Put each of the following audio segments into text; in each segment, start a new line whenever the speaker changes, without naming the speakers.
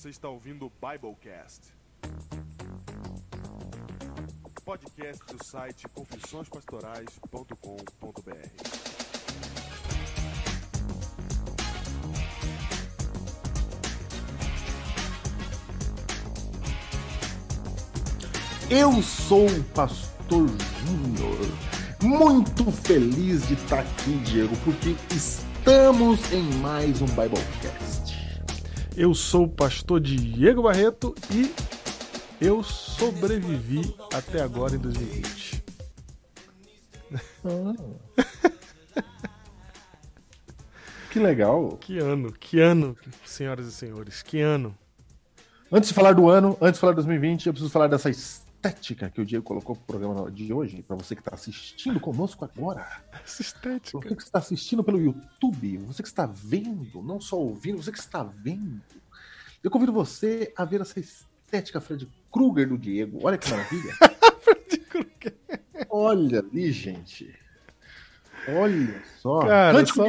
Você está ouvindo o Biblecast. Podcast do site confissõespastorais.com.br.
Eu sou o Pastor Júnior. Muito feliz de estar aqui, Diego, porque estamos em mais um Biblecast.
Eu sou o pastor Diego Barreto e eu sobrevivi até agora em 2020.
Que legal.
Que ano, que ano, senhoras e senhores, que ano.
Antes de falar do ano, antes de falar de 2020, eu preciso falar dessa estética que o Diego colocou pro programa de hoje, para você que está assistindo conosco agora.
Essa estética.
Você que está assistindo pelo YouTube, você que está vendo, não só ouvindo, você que está vendo. Eu convido você a ver essa estética Fred Krueger do Diego. Olha que maravilha. Olha ali, gente. Olha só.
Cara,
Cante
só-.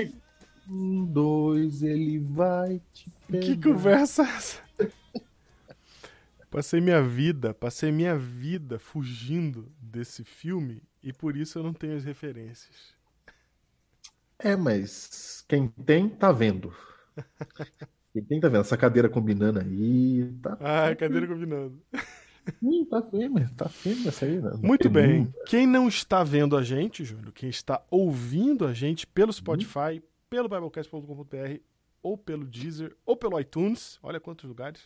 Um, dois, ele vai te pegar.
Que conversa é essa? Passei minha vida, passei minha vida fugindo desse filme e por isso eu não tenho as referências.
É, mas quem tem, tá vendo. Quem tem, tá vendo. Essa cadeira combinando aí. Tá,
Ah, cadeira combinando.
Ih, tá firme, tá firme essa aí. Né?
Muito bem. Quem não está vendo a gente, Júnior, quem está ouvindo a gente pelo Spotify, pelo Biblecast.com.br, ou pelo Deezer, ou pelo iTunes, olha quantos lugares.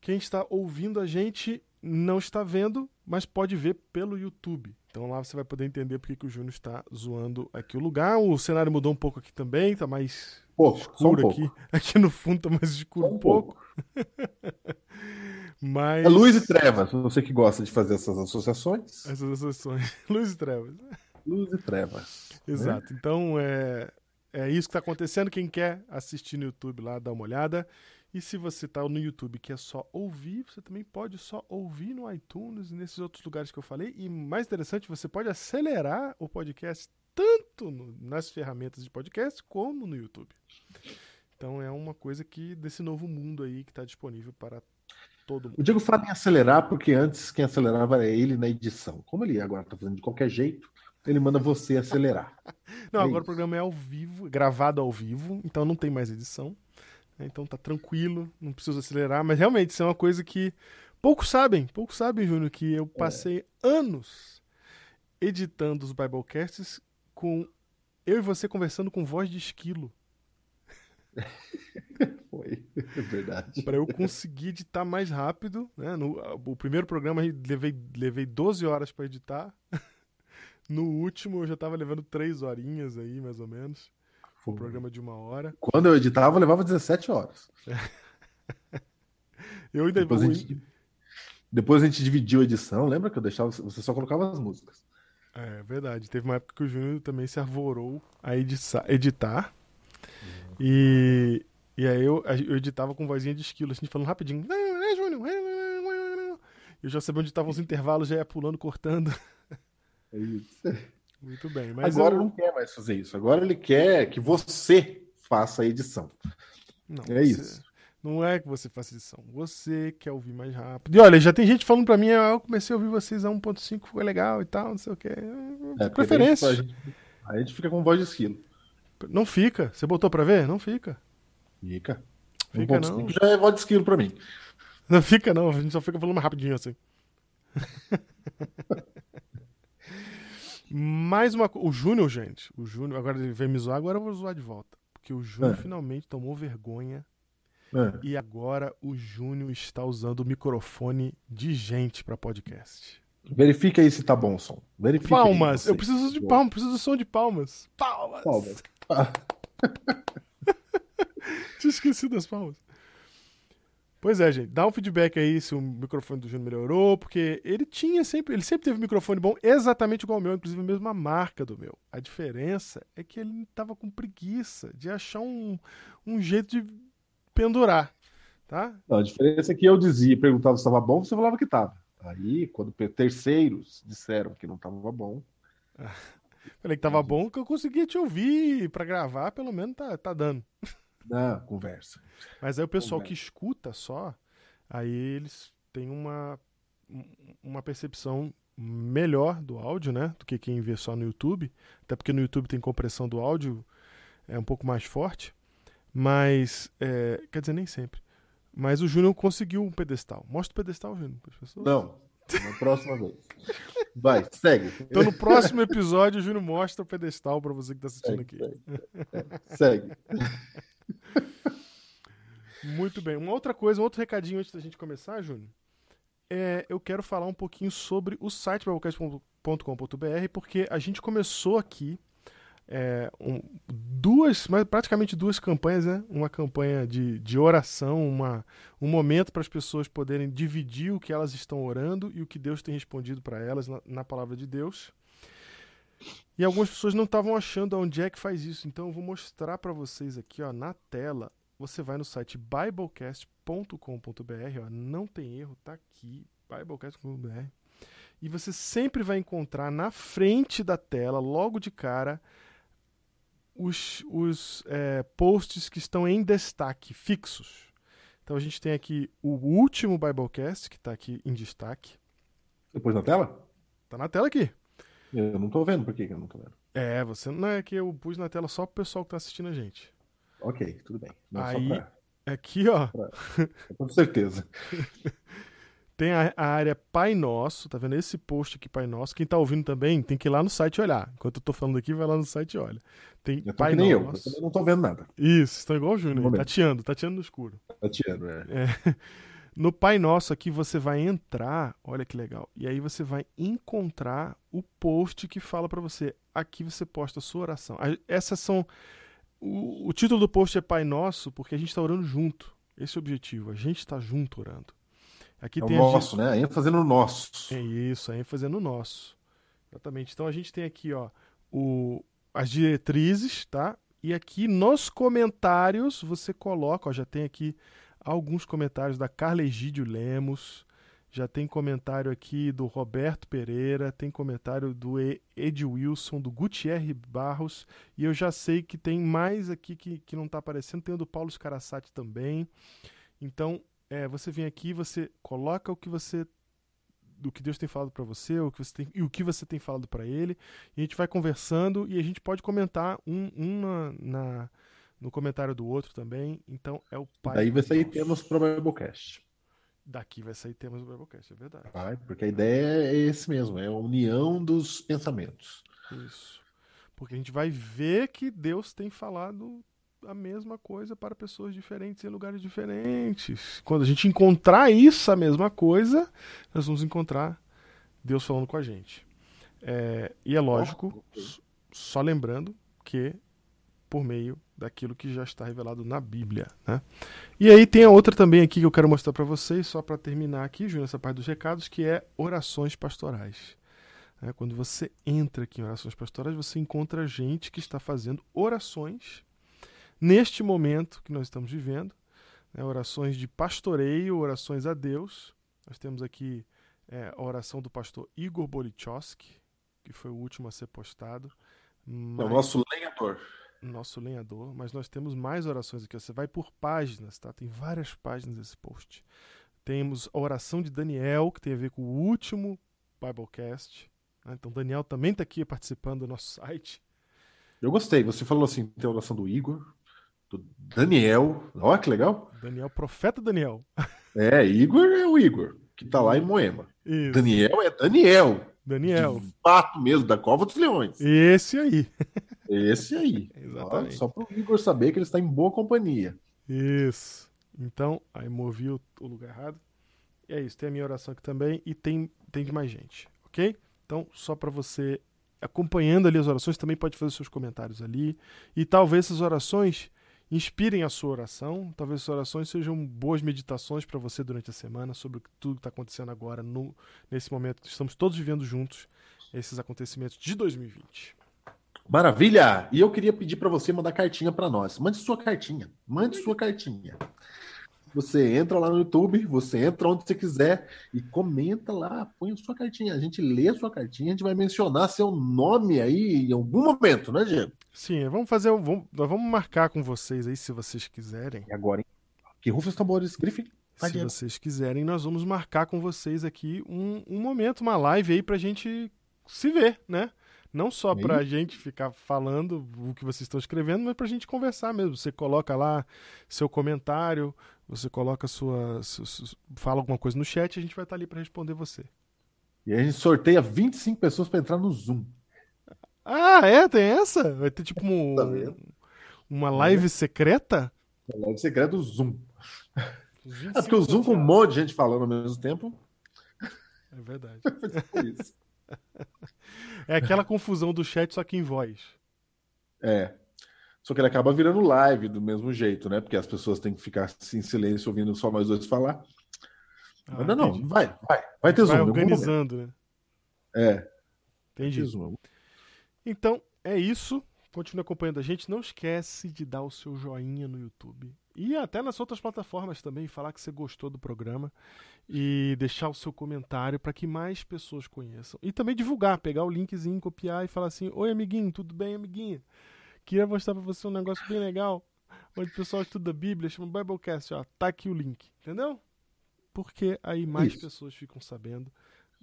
Quem está ouvindo a gente não está vendo, mas pode ver pelo YouTube. Então lá você vai poder entender porque que o Júnior está zoando aqui o lugar. O cenário mudou um pouco aqui também, tá mais
Pouco, só um
escuro
pouco.
aqui. Aqui no fundo tá mais escuro
Só
um pouco. Mas
É luz e trevas, você que gosta de fazer essas associações.
essas associações. Luz e trevas.
Luz e trevas. né?
Exato. Então é, é isso que está acontecendo. Quem quer assistir no YouTube lá, dá uma olhada. E se você está no YouTube e quer só ouvir, você também pode só ouvir no iTunes e nesses outros lugares que eu falei. E mais interessante, você pode acelerar o podcast tanto no- nas ferramentas de podcast como no YouTube. Então é uma coisa que desse novo mundo aí que está disponível para todo mundo.
O Diego fala em acelerar, porque antes quem acelerava era ele na edição. Como ele agora tá fazendo de qualquer jeito, ele manda você acelerar.
Não,
É
agora o
isso.
programa é ao vivo, gravado ao vivo, então não tem mais edição. Né? Então tá tranquilo, não preciso acelerar, mas realmente isso é uma coisa que poucos sabem, poucos sabem, Júnior, que eu passei anos editando os Biblecasts com eu e você conversando com voz de esquilo,
Foi, é verdade.
para eu conseguir editar mais rápido, né? No, o primeiro programa eu levei, levei 12 horas para editar. No último eu já tava levando 3 horinhas aí, mais ou menos. Um programa de uma hora.
Quando eu editava, eu levava 17 horas.
Eu ainda
Depois a,
vou-
gente, depois a gente dividiu a edição. Lembra que eu deixava, você só colocava as músicas.
É verdade. Teve uma época que o Júnior também se arvorou a ediça- editar. E, e aí eu, a- eu editava com vozinha de esquilo, assim, falando rapidinho. "É, Júnior, é, é, é". Eu já sabia onde estavam os intervalos, já ia pulando, cortando.
É isso.
Muito bem. Mas
Agora
eu-
não quer mais fazer isso. Agora ele quer que você faça a edição.
Não,
É
você-
isso.
Não é que você faça edição. Você quer ouvir mais rápido. E olha, já tem gente falando pra mim, ah, eu comecei a ouvir vocês a 1.5, foi legal e tal, não sei o quê.
É,
Preferência.
A gente, a gente fica com voz de esquilo.
Não fica. Você botou pra ver? Não fica.
Fica.
Fica
1.5
não.
já é voz de esquilo pra mim.
Não fica, não. A gente só fica falando mais rapidinho assim. Mais uma coisa. O Júnior, gente. O Júnior, agora ele veio me zoar, agora eu vou zoar de volta. Porque o Júnior
É.
finalmente tomou vergonha
É.
e agora o Júnior está usando o microfone de gente pra podcast.
Verifica aí se tá bom o som. Verifica
Palmas! Eu preciso de palmas, preciso do som de palmas. Palmas!
Palmas.
Tinha esquecido das palmas. Pois é, gente. Dá um feedback aí se o microfone do Júnior melhorou, porque ele tinha sempre, ele sempre teve um microfone bom, exatamente igual ao meu, inclusive a mesma marca do meu. A diferença é que ele tava com preguiça de achar um, um jeito de pendurar, tá?
Não, a diferença é que eu dizia, perguntava se estava bom, você falava que estava. Aí, quando terceiros disseram que não estava bom,
Falei que tava bom, que eu conseguia te ouvir pra gravar, pelo menos tá, tá dando.
Não, conversa.
Mas aí o pessoal
Conversa.
que escuta só, aí eles têm uma, uma percepção melhor do áudio, né? Do que quem vê só no YouTube. Até porque no YouTube tem compressão do áudio, é um pouco mais forte. Mas, é, quer dizer, nem sempre. Mas o Júnior conseguiu um pedestal. Mostra o pedestal, Júnior, para as pessoas.
Não, na próxima vez. Vai, segue.
Então no próximo episódio o Júnior mostra o pedestal para você que está assistindo
Segue,
aqui.
segue. segue.
Muito bem. Uma outra coisa, um outro recadinho antes da gente começar, Júnior. É, eu quero falar um pouquinho sobre o site biblecast.com.br, porque a gente começou aqui é, um- duas, mas praticamente duas campanhas, né? Uma campanha de, de oração, uma, um momento para as pessoas poderem dividir o que elas estão orando e o que Deus tem respondido para elas na, na palavra de Deus. E algumas pessoas não estavam achando onde é que faz isso, então eu vou mostrar para vocês aqui, ó, na tela. Você vai no site biblecast.com.br, ó, não tem erro, tá aqui, biblecast.com.br. E você sempre vai encontrar na frente da tela, logo de cara, os, os é, posts que estão em destaque, fixos. Então a gente tem aqui o último Biblecast, que está aqui em destaque.
Depois na tela?
Tá na tela aqui.
Eu não tô vendo. Por que que eu não tô vendo?
É, você não é que eu pus na tela só pro pessoal que tá assistindo a gente.
Ok, tudo bem. Não,
Aí-
pra,
Aqui, ó,
com certeza.
tem a, a área Pai Nosso, tá vendo esse post aqui, Pai Nosso? Quem tá ouvindo também tem que ir lá no site olhar. Enquanto eu tô falando aqui, vai lá no site e olha. Tem
Eu
Pai
que nem eu. Eu
Nosso.
também não tô vendo nada.
Isso, estão igual o Júnior, tateando, tateando no escuro.
Tirando, é.
É. No Pai Nosso aqui você vai entrar, olha que legal. E aí você vai encontrar o post que fala pra você. Aqui você posta a sua oração. Essas são o, o título do post é Pai Nosso porque a gente está orando junto. Esse é o objetivo. A gente está junto orando. Aqui
É o
tem gente-
nosso, né? A ênfase no nosso.
é isso, a ênfase é no nosso. Exatamente. Então a gente tem aqui, ó, o, as diretrizes, tá? E aqui nos comentários você coloca, ó, já tem aqui alguns comentários da Carla Egídio Lemos, já tem comentário aqui do Roberto Pereira, tem comentário do Ed Wilson, do Gutierre Barros, e eu já sei que tem mais aqui que, que não está aparecendo, tem o do Paulo Scarasati também. Então, é, você vem aqui, você coloca o que você do que Deus tem falado para você, o que você tem, e o que você tem falado para ele, e a gente vai conversando e a gente pode comentar um, um na, na- no comentário do outro também. Então é o pai.
Daí vai sair temas pro Biblecast.
Daqui vai sair temas do Biblecast, é verdade.
Vai, porque a ideia é esse mesmo, é a união dos pensamentos.
Isso. Porque a gente vai ver que Deus tem falado a mesma coisa para pessoas diferentes em lugares diferentes. Quando a gente encontrar isso, a mesma coisa, nós vamos encontrar Deus falando com a gente. É, e é lógico, só lembrando que por meio daquilo que já está revelado na Bíblia. Né? E aí tem a outra também aqui que eu quero mostrar para vocês, só para terminar aqui, Júnior, essa parte dos recados, que é orações pastorais. né? Quando você entra aqui em orações pastorais, você encontra gente que está fazendo orações neste momento que nós estamos vivendo, né? orações de pastoreio, orações a Deus. Nós temos aqui é, a oração do pastor Igor Bolichowski, que foi o último a ser postado.
É o
Mas-
nosso lenhador.
nosso lenhador, mas nós temos mais orações aqui. Você vai por páginas, tá? Tem várias páginas desse post. Temos a oração de Daniel, que tem a ver com o último Biblecast. né? Então, Daniel também está aqui participando do nosso site.
Eu gostei. Você falou assim, tem a oração do Igor, do Daniel. Olha que legal.
Daniel, profeta Daniel.
É, Igor é o Igor, que tá lá em Moema.
Isso.
Daniel é Daniel.
Daniel.
De fato mesmo, da Cova dos Leões.
Esse aí.
Esse aí.
Exatamente.
Ó, Só pro Igor saber que ele está em boa companhia.
Isso. Então, aí movi o, o lugar errado. E é isso. Tem a minha oração aqui também e tem, tem de mais gente, ok? Então, só para você acompanhando ali as orações, também pode fazer seus comentários ali. E talvez essas orações inspirem a sua oração. Talvez essas orações sejam boas meditações para você durante a semana sobre tudo que está acontecendo agora, no, nesse momento que estamos todos vivendo juntos esses acontecimentos de 2020.
Maravilha! E eu queria pedir para você mandar cartinha para nós. Mande sua cartinha. Mande sua cartinha. Você entra lá no YouTube, você entra onde você quiser e comenta lá, põe a sua cartinha. A gente lê a sua cartinha, a gente vai mencionar seu nome aí em algum momento, né, Diego?
Sim, vamos fazer. Vamos, nós vamos marcar com vocês aí, se vocês quiserem.
E agora, hein? Que rufa os tambores, Griffin. Vai,
Se
Diego.
vocês quiserem, nós vamos marcar com vocês aqui um, um momento, uma live aí pra gente se ver, né? Não só pra
Aí.
gente ficar falando o que vocês estão escrevendo, mas pra gente conversar mesmo. Você coloca lá seu comentário, você coloca sua. su- su- fala alguma coisa no chat e a gente vai estar ali pra responder você.
E aí a gente sorteia 25 pessoas pra entrar no Zoom.
Ah, é? Tem essa? Vai ter tipo um-
Tá
uma live secreta?
A live secreta do Zoom. É
25
porque o Zoom com um monte de gente falando ao mesmo tempo.
É verdade.
Isso.
É aquela confusão do chat, só que em voz.
É. Só que ele acaba virando live do mesmo jeito, né? Porque as pessoas têm que ficar assim, em silêncio ouvindo só nós dois falar.
Ah,
Mas não, não, vai, vai. Vai ter Zoom.
Vai organizando, né?
É,
Entendi. Então, é isso. Continue acompanhando a gente. Não esquece de dar o seu joinha no YouTube. E até nas outras plataformas também, falar que você gostou do programa. E deixar o seu comentário para que mais pessoas conheçam. E também divulgar, pegar o linkzinho, copiar e falar assim: Oi, amiguinho, tudo bem, amiguinha? Queria mostrar para você um negócio bem legal. Onde o pessoal estuda a Bíblia, chama Biblecast, ó. Tá aqui o link, entendeu? Porque aí mais
Isso.
pessoas ficam sabendo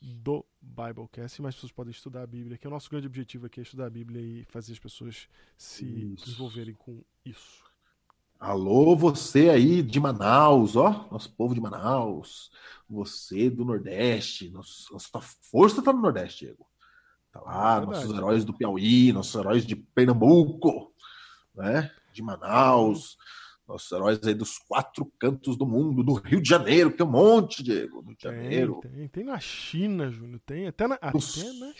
do Biblecast e mais pessoas podem estudar a Bíblia, que é o nosso grande objetivo aqui é estudar a Bíblia e fazer as pessoas se
Isso.
envolverem com isso.
Alô, você aí de Manaus, ó, nosso povo de Manaus, você do Nordeste, nosso- nossa força tá no Nordeste, Diego. Tá lá,
É
nossos heróis do Piauí, nossos heróis de Pernambuco, né? De Manaus, nossos heróis aí dos quatro cantos do mundo, do Rio de Janeiro, que tem um monte, Diego, no Rio de
Tem,
Janeiro,
tem, tem na China, Júnior, tem até na,
do
até na China,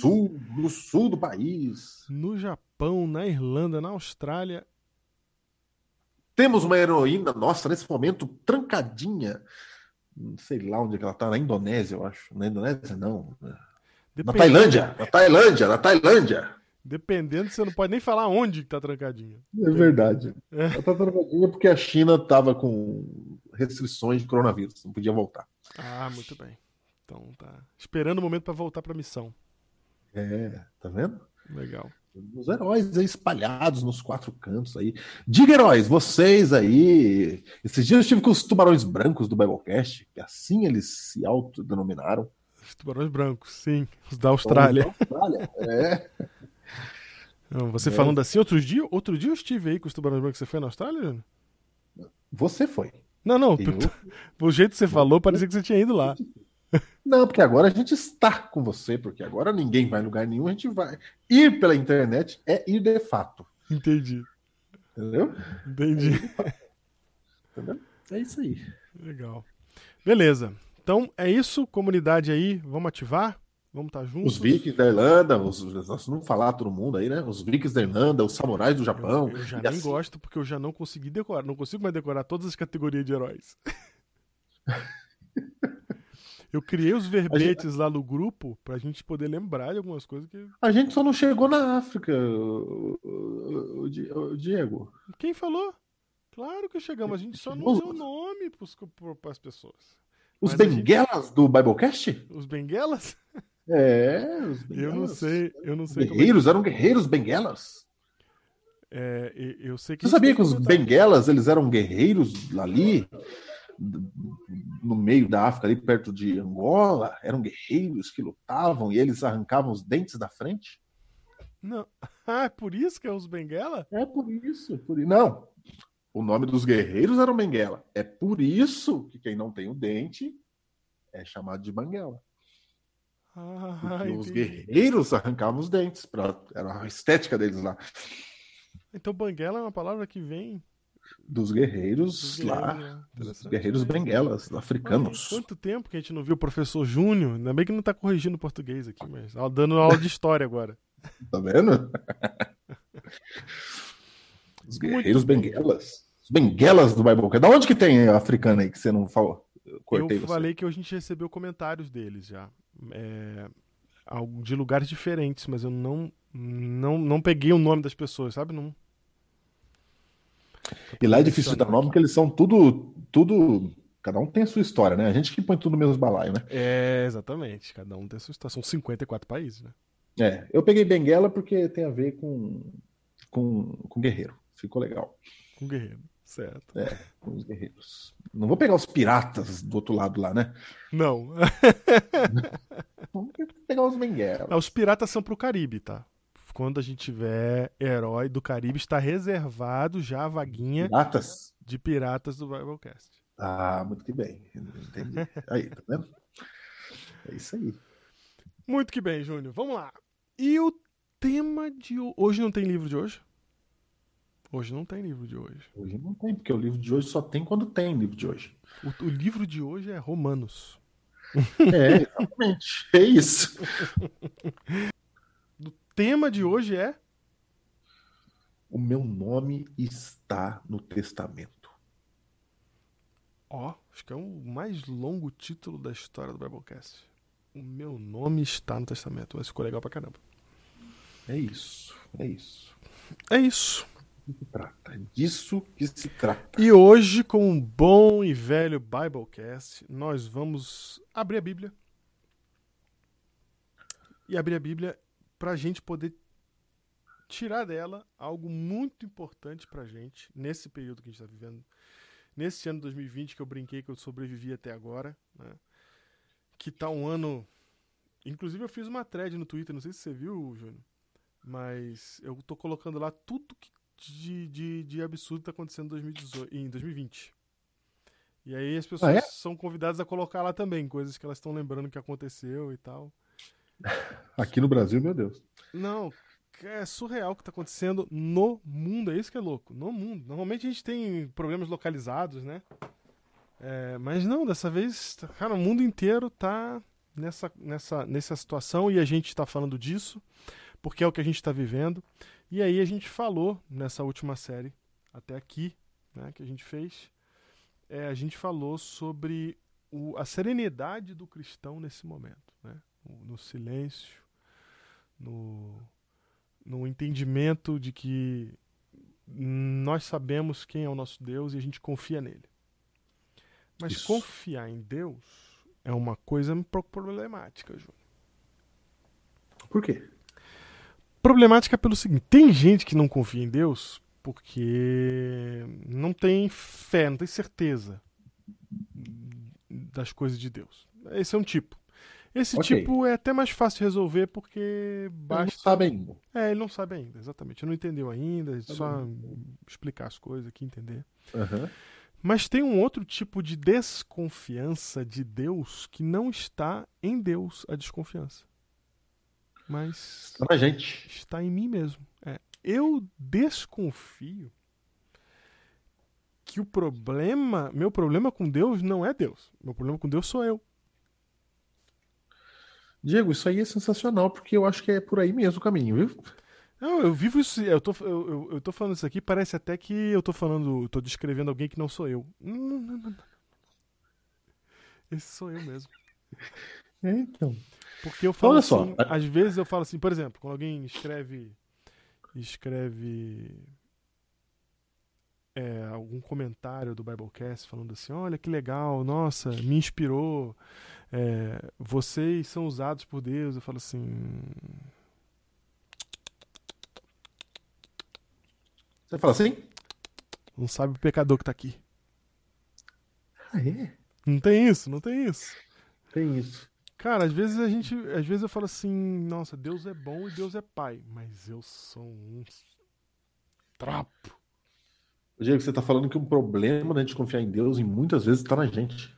sul, do sul do país.
no Japão, na Irlanda, na Austrália.
Temos uma heroína nossa nesse momento trancadinha. Não sei lá onde é ela tá, na Indonésia, eu acho. Na Indonésia, não. Na
Dependendo-
Tailândia, na Tailândia, na Tailândia.
Dependendo, você não pode nem falar onde que tá trancadinho.
É verdade.
É.
Ela tá trancadinha porque a China tava com restrições de coronavírus, não podia voltar.
Ah, muito bem. Então tá esperando o momento pra voltar pra missão.
É, tá vendo?
Legal.
Os heróis aí espalhados nos quatro cantos aí. Diga, heróis, vocês aí. Esses dias eu estive com os tubarões brancos do Biblecast, que assim eles se autodenominaram.
Os tubarões brancos, sim. Os da Austrália.
Austrália, é.
Não, você
É.
falando assim, outro dia, outro dia eu estive aí com os tubarões brancos. Você foi na Austrália, Júnior?
Você foi.
Não, não.
Eu?
O jeito que você falou, parecia que você tinha ido lá.
Não, porque agora a gente está com você, porque agora ninguém vai em lugar nenhum, a gente vai. Ir pela internet é ir de fato.
Entendi.
Entendeu?
Entendi.
Entendeu? É isso aí.
Legal. Beleza. Então é isso, comunidade aí, vamos ativar? Vamos estar juntos?
Os vikings da Irlanda, os, nós não falar todo mundo aí, né? Os vikings da Irlanda, os samurais do Japão.
Eu, eu já nem
assim.
gosto porque eu já não consegui decorar, não consigo mais decorar todas as categorias de heróis. Eu criei os verbetes lá no grupo pra gente poder lembrar de algumas coisas que.
A gente só não chegou na África, o, o- o Di- o Diego.
Quem falou? Claro que chegamos, a gente só não deu nome para as pessoas.
Os
Mas a gente-
benguelas do Biblecast?
Os benguelas?
É, os
Eu
benguelas.
não sei, eu não sei é
Guerreiros, eram guerreiros benguelas.
É, eu sei que.
Você sabia que os benguelas, eles eram guerreiros ali, no meio da África, ali perto de Angola? Eram guerreiros que lutavam e eles arrancavam os dentes da frente?
Não. Ah, é por isso que é os benguela?
É por isso. Por... Não. O nome dos guerreiros era Benguela. É por isso que quem não tem o dente é chamado de Banguela.
Ah,
Porque os guerreiros arrancavam os dentes. Pra... Era a estética deles lá.
Então banguela é uma palavra que vem
Dos guerreiros
dos
lá.
guerreiros, né?
Dos
Interessante,
guerreiros
né?
benguelas,
Olha,
africanos.
Quanto tempo que a gente não viu o professor Júnior? Ainda bem que não tá corrigindo o português aqui, mas tá dando aula de história agora.
Tá vendo? Os guerreiros benguelas. Os benguelas do Bible. Da onde que tem africano aí que você não falou? Eu cortei
eu
você.
falei que a gente recebeu comentários deles já. É, de lugares diferentes, mas eu não, não, não peguei o nome das pessoas, sabe? Não.
E lá é difícil de dar nome porque eles são tudo tudo. Cada um tem a sua história, né? A gente que põe tudo no mesmo balaio, né?
É, exatamente. Cada um tem a sua história. São 54 países, né?
É, eu peguei Benguela porque tem a ver com, com, com guerreiro. Ficou legal.
Com guerreiro, certo.
É, com os guerreiros. Não vou pegar os piratas do outro lado lá, né?
Não.
Vamos pegar os Benguela.
Não, Os piratas são pro Caribe, tá? Quando a gente tiver herói do Caribe, está reservado já a vaguinha
Piratas?
de piratas do Biblecast.
Ah, muito que bem. Entendi. Aí, tá vendo? É isso aí.
Muito que bem, Júnior. Vamos lá. E o tema de ho- hoje não tem livro de hoje? Hoje não tem livro de hoje.
Hoje não tem, porque o livro de hoje só tem quando tem livro de hoje.
O, o livro de hoje é Romanos.
É, exatamente. É isso.
O tema de hoje é
O meu nome está no testamento.
Ó, acho que é o mais longo título da história do Biblecast. O meu nome está no testamento. Mas ficou legal pra caramba.
É isso. É isso.
É isso.
Que se trata. É disso que se trata.
E hoje, com um bom e velho Biblecast, nós vamos abrir a Bíblia. E abrir a Bíblia pra gente poder tirar dela algo muito importante pra gente nesse período que a gente está vivendo. Nesse ano de 2020 que eu brinquei que eu sobrevivi até agora, né? Que tá um ano. Inclusive eu fiz uma thread no Twitter, não sei se você viu, Júnior. Mas eu tô colocando lá tudo que de, de, de absurdo tá acontecendo em, 2018, em 2020. E aí as pessoas
Ah, é?
são convidadas a colocar lá também, coisas que elas estão lembrando que aconteceu e tal.
Aqui no Brasil, meu Deus.
Não, é surreal o que tá acontecendo no mundo, é isso que é louco, no mundo. Normalmente a gente tem problemas localizados, né? É, mas não, dessa vez, cara, o mundo inteiro tá nessa, nessa, nessa situação e a gente tá falando disso, porque é o que a gente tá vivendo. E aí a gente falou nessa última série, até aqui, né, que a gente fez, é, a gente falou sobre o- a serenidade do cristão nesse momento, né? No- no silêncio, no, no entendimento de que nós sabemos quem é o nosso Deus e a gente confia nele. Mas
Isso.
confiar em Deus é uma coisa um pouco problemática, Júnior.
Por quê?
Problemática pelo seguinte: tem gente que não confia em Deus porque não tem fé, não tem certeza das coisas de Deus. Esse é um tipo. Esse
Ok.
tipo é até mais fácil de resolver porque basta.
não sabem ainda.
É, ele não sabe ainda, exatamente. Ele não entendeu ainda, é
Tá
só explicar as coisas aqui, entender.
Aham.
Mas tem um outro tipo de desconfiança de Deus que não está em Deus a desconfiança. Mas
Está na gente.
está em mim mesmo. É, eu desconfio que o problema, meu problema com Deus não é Deus. Meu problema com Deus sou eu.
Diego, isso aí é sensacional, porque eu acho que é por aí mesmo o caminho, viu?
Não, eu vivo isso. Eu tô, eu, eu, eu tô falando isso aqui, parece até que eu tô falando. tô descrevendo alguém que não sou eu. Não, não, não, não. Esse sou eu mesmo.
É, então.
Porque eu falo
Olha só,
assim, às vezes eu falo assim, por exemplo, quando alguém escreve escreve é, algum comentário do Biblecast falando assim, olha que legal, nossa, me inspirou, é, vocês são usados por Deus, eu falo assim,
Você fala assim?
não sabe o pecador que tá aqui.
Ah, é?
Não tem isso, não tem isso.
Tem isso.
Cara, às vezes a gente, às vezes eu falo assim, nossa, Deus é bom e Deus é pai, mas eu sou um trapo.
Diego, você tá falando que um problema da gente confiar em Deus, e muitas vezes está na gente.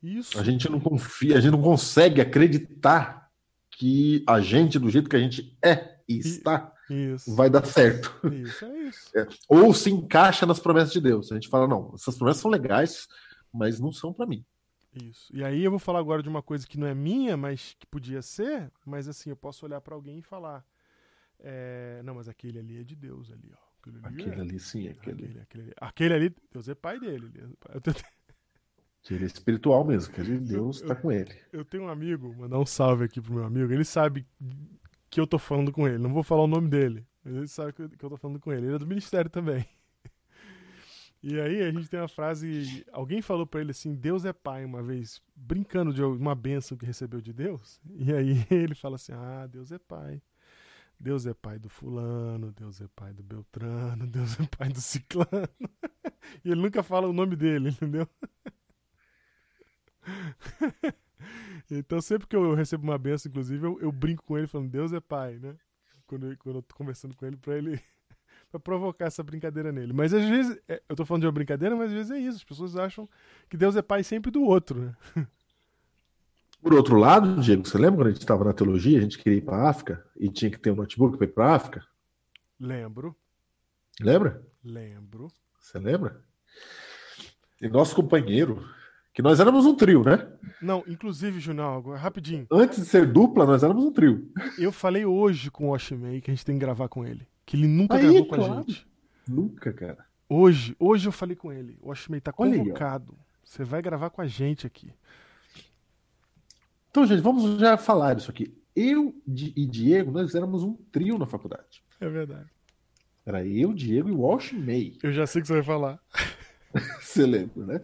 Isso.
A gente não confia, a gente não consegue acreditar que a gente, do jeito que a gente é e está,
Isso.
vai dar certo.
Isso, é isso.
Ou se encaixa nas promessas de Deus. A gente fala, não, essas promessas são legais, mas não são para mim.
Isso. E aí eu vou falar agora de uma coisa que não é minha, mas que podia ser, mas assim, eu posso olhar pra alguém e falar, é, não, mas aquele ali é de Deus ali, ó. Aquele ali,
Aquele
é,
ali, sim, aquele,
aquele, aquele, ali. aquele ali, Deus é pai dele. É. Eu tenho,
aquele é espiritual mesmo, aquele Deus está com ele.
eu tenho um amigo, mandar um salve aqui pro meu amigo, ele sabe que eu tô falando com ele, não vou falar o nome dele, mas ele sabe que eu tô falando com ele. Ele é do ministério também. E aí a gente tem uma frase. Alguém falou pra ele assim: Deus é pai, uma vez, brincando de uma bênção que recebeu de Deus. E aí ele fala assim: Ah, Deus é pai. Deus é pai do fulano, Deus é pai do Beltrano, Deus é pai do ciclano. e ele nunca fala o nome dele, entendeu? então sempre que eu recebo uma benção, inclusive, eu, eu brinco com ele falando Deus é pai, né? Quando, eu- quando eu tô conversando com ele, pra ele pra provocar essa brincadeira nele. Mas às vezes, é, eu tô falando de uma brincadeira, mas às vezes é isso. As pessoas acham que Deus é pai sempre do outro, né?
Por outro lado, Diego, você lembra quando a gente estava na teologia, a gente queria ir para a África e tinha que ter um notebook para ir para a África?
Lembro,
Lembra?
lembro.
Você lembra? E nosso companheiro, que nós éramos um trio, né?
Não, inclusive, agora, rapidinho.
Antes de ser dupla, nós éramos um trio.
Eu falei hoje com o Oshimei que a gente tem que gravar com ele. Que ele nunca
Aí,
gravou com a
claro.
gente.
Nunca, cara.
Hoje, hoje eu falei com ele. O Oshimei tá
aí,
convocado. Você vai gravar com a gente aqui.
Então, gente, vamos já falar disso aqui. Eu e Diego, nós éramos um trio na faculdade.
É verdade.
Era eu, Diego e o Walsh May.
Eu já sei o que você vai falar.
Você lembra, né?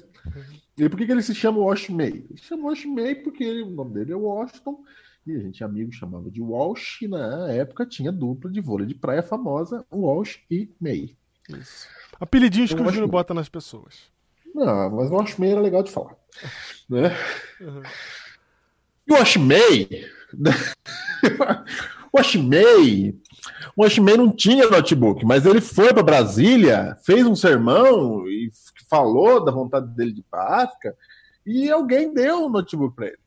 E por que, que ele se chama Walsh May? Ele se chama Walsh May porque ele- o nome dele é Washington e a gente, amigo, chamava de Walsh. E na época tinha dupla de vôlei de praia famosa, Walsh e May.
Isso. Apelidinhos que o Júnior
que-
bota nas pessoas.
Não, mas o Walsh May era legal de falar. Né?
Uhum.
E o Walsh May. o Walsh May. O Walsh May não tinha notebook, mas ele foi para Brasília, fez um sermão e falou da vontade dele de ir para África e alguém deu um notebook para ele.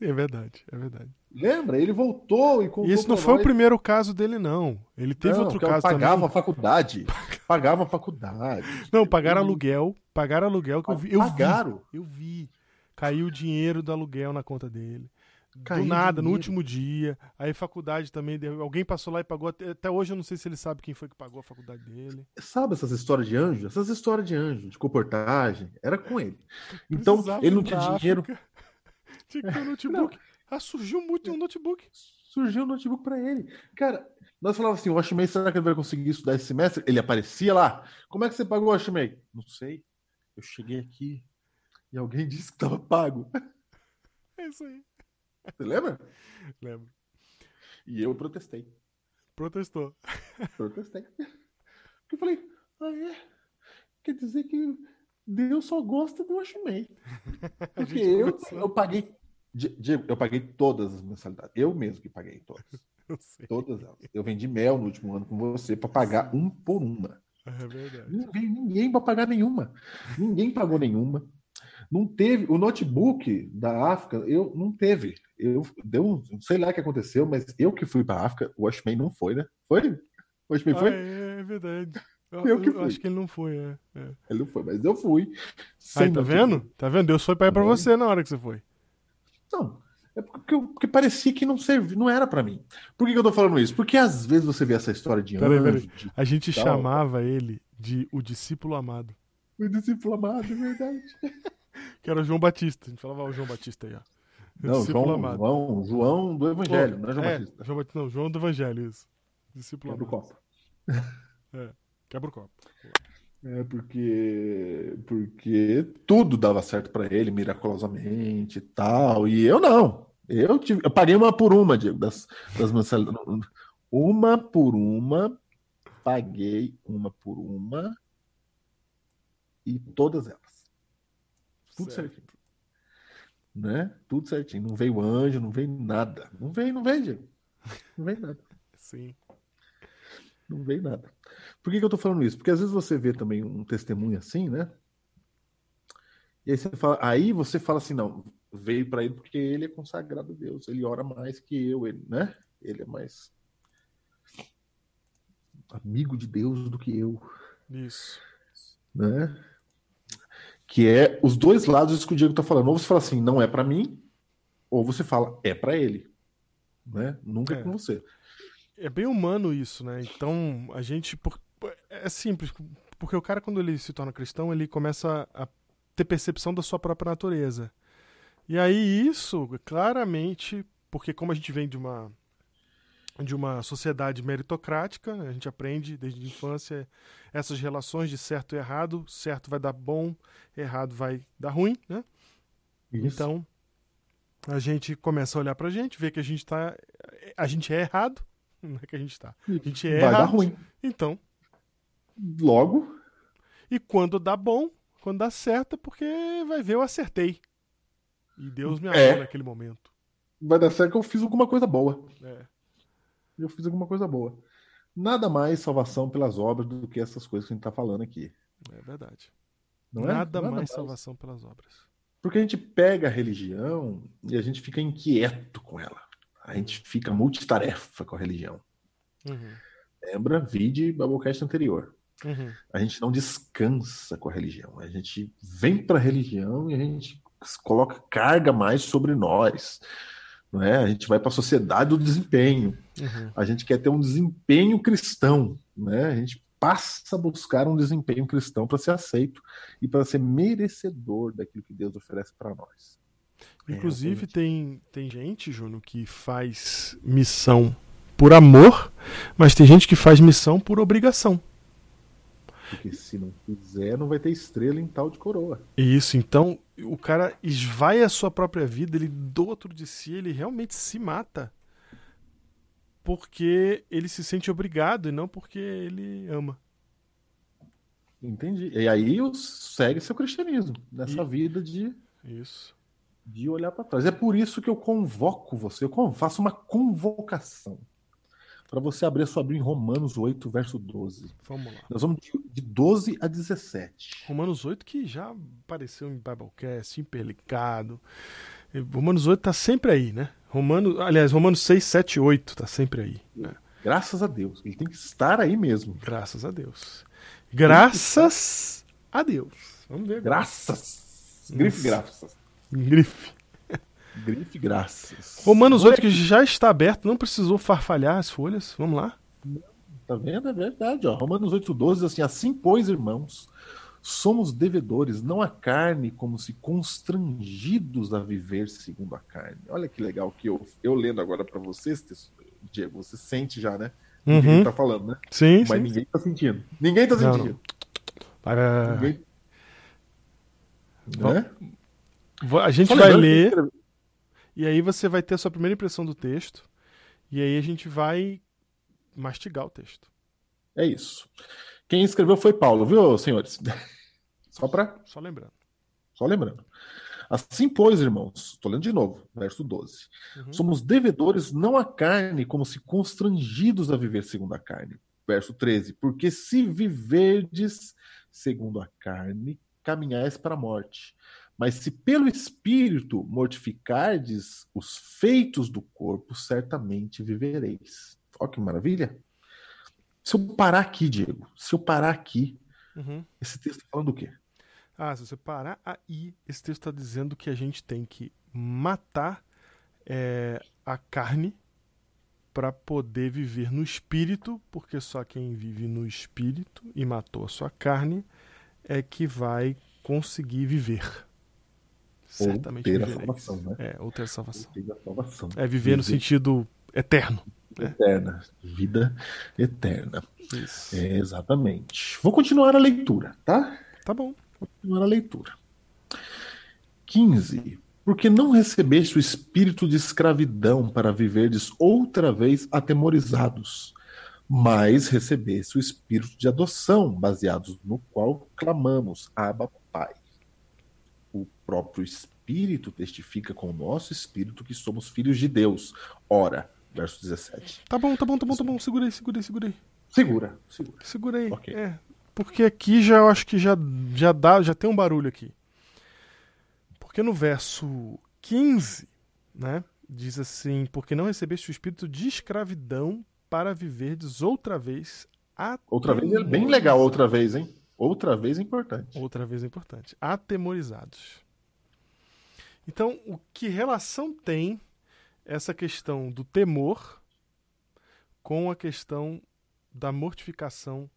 É verdade, é verdade.
Lembra? Ele voltou e contou
E esse não foi o
nós.
primeiro caso dele, não. Ele teve
Não,
outro caso
pagava
também.
a faculdade. Pagava a faculdade.
Não, pagaram aluguel. Pagaram aluguel que eu vi. Eu
Pagaram.
vi. Eu vi. Caiu o dinheiro do aluguel na conta dele.
Caiu
do nada, no
dinheiro.
último dia. Aí faculdade também. deu- Alguém passou lá e pagou. Até, até hoje eu não sei se ele sabe quem foi que pagou a faculdade dele.
Sabe essas histórias de anjo? Essas histórias de anjo, de comportagem, era com ele. Então,
Precisava
ele não tinha dinheiro.
África. Tinha que ter um notebook. Ah, surgiu muito um notebook.
Surgiu o notebook pra ele. Cara, nós falávamos assim: o Washmei, será que ele vai conseguir estudar esse semestre? Ele aparecia lá. Como é que você pagou o Washmei? Não sei. Eu cheguei aqui e alguém disse que estava pago.
É isso aí.
Você lembra?
Lembro.
E eu protestei.
Protestou.
Protestei. Porque eu falei, ah, é? Quer dizer que Deus só gosta do Washmei. Porque eu, eu paguei. Di- Diego, eu paguei todas as mensalidades. Eu mesmo que paguei todas.
Eu sei.
Todas elas. Eu vendi mel no último ano com você para pagar um por uma.
É verdade.
Veio ninguém para pagar nenhuma. Ninguém pagou nenhuma. Não teve. O notebook da África, eu não teve. Eu deu, não sei lá o que aconteceu, mas eu que fui para a África, o Washman não foi, né? Foi? O Washman
Ah,
foi?
é, é verdade. Eu,
Eu que
eu
fui.
acho que ele não foi, é. é.
Ele não foi, mas eu fui.
Aí, tá
notebook.
vendo? Tá vendo? Deus foi pra
Tá vendo?
você na hora que você foi.
Não. É porque, porque parecia que não servia, não era para mim. Por que, que eu tô falando isso? Porque às vezes você vê essa história de
Peraí,
anjo,
peraí.
de
A gente
Tal.
chamava ele de o discípulo amado.
o discípulo amado, é verdade.
Que era o João Batista. A gente falava, o João Batista aí, ó. O
Não, João,
amado.
João, João do Evangelho,
Pô,
não é João
é,
Batista.
João Batista. Não, João do Evangelho, isso. Discípulo
Quebra o
amado.
copo.
Quebra o copo.
É porque porque tudo dava certo pra ele miraculosamente e tal, e eu não. Eu tive, eu paguei uma por uma, Diego, das, das mensalidades. Uma por uma, paguei uma por uma e todas elas. Tudo
Certo.
certinho. Né? Tudo certinho. Não veio anjo, não veio nada. Não veio, não veio, Diego. Não veio nada.
Sim.
Não veio nada. Por que, que eu tô falando isso? Porque às vezes você vê também um testemunho assim, né? E aí você fala, aí você fala assim, não, veio para ele porque ele é consagrado a Deus, ele ora mais que eu, ele, né? Ele é mais amigo de Deus do que eu,
Isso.
né? Que é os dois lados disso que o Diego tá falando. Ou você fala assim, não é para mim, ou você fala, é para ele, né? Nunca é
É.
com você.
É bem humano isso, né? Então, a gente. por- É simples, porque o cara, quando ele se torna cristão, ele começa a ter percepção da sua própria natureza. E aí, isso, claramente, porque como a gente vem de uma. de uma sociedade meritocrática. né? A gente aprende desde a infância essas relações de certo e errado. Certo vai dar bom, errado vai dar ruim, né?
Isso.
Então, a gente começa a olhar pra gente, ver que a gente tá. A gente é errado. Não é que a gente tá. A gente é
vai dar ruim.
Então,
Logo,
e quando dá bom, quando dá certo, é porque vai ver, eu acertei. E Deus me amou
É.
naquele momento.
vai dar certo que eu fiz alguma coisa boa.
É.
Eu fiz alguma coisa boa. Nada mais salvação pelas obras do que essas coisas que a gente está falando aqui.
É verdade.
Não é?
Nada mais salvação pelas obras.
Porque a gente pega a religião e a gente fica inquieto com ela. A gente fica multitarefa com a religião.
Uhum.
Lembra? Vide Babocast anterior.
Uhum.
A gente não descansa com a religião. A gente vem para a religião e a gente coloca carga mais sobre nós. Não é? A gente vai para a sociedade do desempenho.
Uhum.
A gente quer ter um desempenho cristão. Né? A gente passa a buscar um desempenho cristão para ser aceito e para ser merecedor daquilo que Deus oferece para nós. É,
Inclusive, tem, tem gente, Júnior, que faz missão por amor, mas tem gente que faz missão por obrigação.
Porque se não fizer, não vai ter estrela em tal de coroa.
Isso, então o cara esvai a sua própria vida, ele do outro de si, ele realmente se mata. Porque ele se sente obrigado e não porque ele ama.
Entendi. E aí segue seu cristianismo, nessa
E-
vida de,
Isso.
De olhar para trás. É por isso que eu convoco você, eu faço uma convocação para você abrir a sua Bíblia em Romanos 8, verso 12.
Vamos lá.
Nós vamos de, de 12 a 17.
Romanos 8, que já apareceu em Biblecast, imperlicado. E Romanos 8 tá sempre aí, né? Romano, aliás, Romanos 6, 7, 8 tá sempre aí. Né?
Graças a Deus. Ele tem que estar aí mesmo.
Graças a Deus. Graças a Deus. Vamos ver agora.
Graças. Grife graças.
Grife.
Grife graças.
Romanos 8, que já está aberto, não precisou farfalhar as folhas. Vamos lá.
Tá vendo? É verdade, ó. Romanos 8,12 diz assim: Assim, pois, irmãos, somos devedores, não a carne, como se constrangidos a viver segundo a carne. Olha que legal que eu, eu lendo agora para vocês, Diego, você sente já, né? O que
Uhum.
ele tá falando, né?
Sim,
Mas
sim.
ninguém tá sentindo. Ninguém tá
Não,
sentindo.
Vai, vai, vai.
Ninguém... Né?
A gente
Só
vai
que
ler e aí você vai ter a sua primeira impressão do texto. E aí a gente vai mastigar o texto.
É isso. Quem escreveu foi Paulo, viu, senhores? Só para
Só lembrando.
Só lembrando. Assim, pois, irmãos, estou lendo de novo, verso 12.
Uhum.
Somos devedores não à carne, como se constrangidos a viver segundo a carne. Verso 13. Porque se viverdes segundo a carne, caminhais para a morte. Mas se pelo Espírito mortificardes os feitos do corpo, certamente vivereis. Olha que maravilha. Se eu parar aqui, Diego, se eu parar aqui,
Uhum.
esse texto está falando do quê?
Ah, se você parar aí, esse texto está dizendo que a gente tem que matar é, a carne para poder viver no espírito, porque só quem vive no espírito e matou a sua carne é que vai conseguir viver.
Ou
Certamente
ter a salvação, né?
É, ou ter a salvação.
Vida da salvação.
É viver no sentido eterno.
eterna. Vida eterna.
Isso.
É, exatamente. Vou continuar a leitura, tá?
Tá bom.
Vou continuar a leitura. 15. Porque não recebeste o espírito de escravidão para viverdes outra vez atemorizados, mas recebeste o espírito de adoção, baseados no qual clamamos, Abba, Pai. O próprio Espírito testifica com o nosso espírito que somos filhos de Deus. Ora, verso 17.
Tá bom, tá bom, tá bom, tá bom. Segura aí, segura aí, segura aí.
Segura, segura.
Segura aí.
Ok.
É, porque aqui já eu acho que já, já dá, já tem um barulho aqui. Porque no verso 15, né, diz assim: Porque não recebeste o espírito de escravidão para viverdes outra vez
Outra vez é bem legal, outra vez, hein? Outra vez é importante.
Outra vez é importante. Atemorizados. Então, o que relação tem essa questão do temor com a questão da mortificação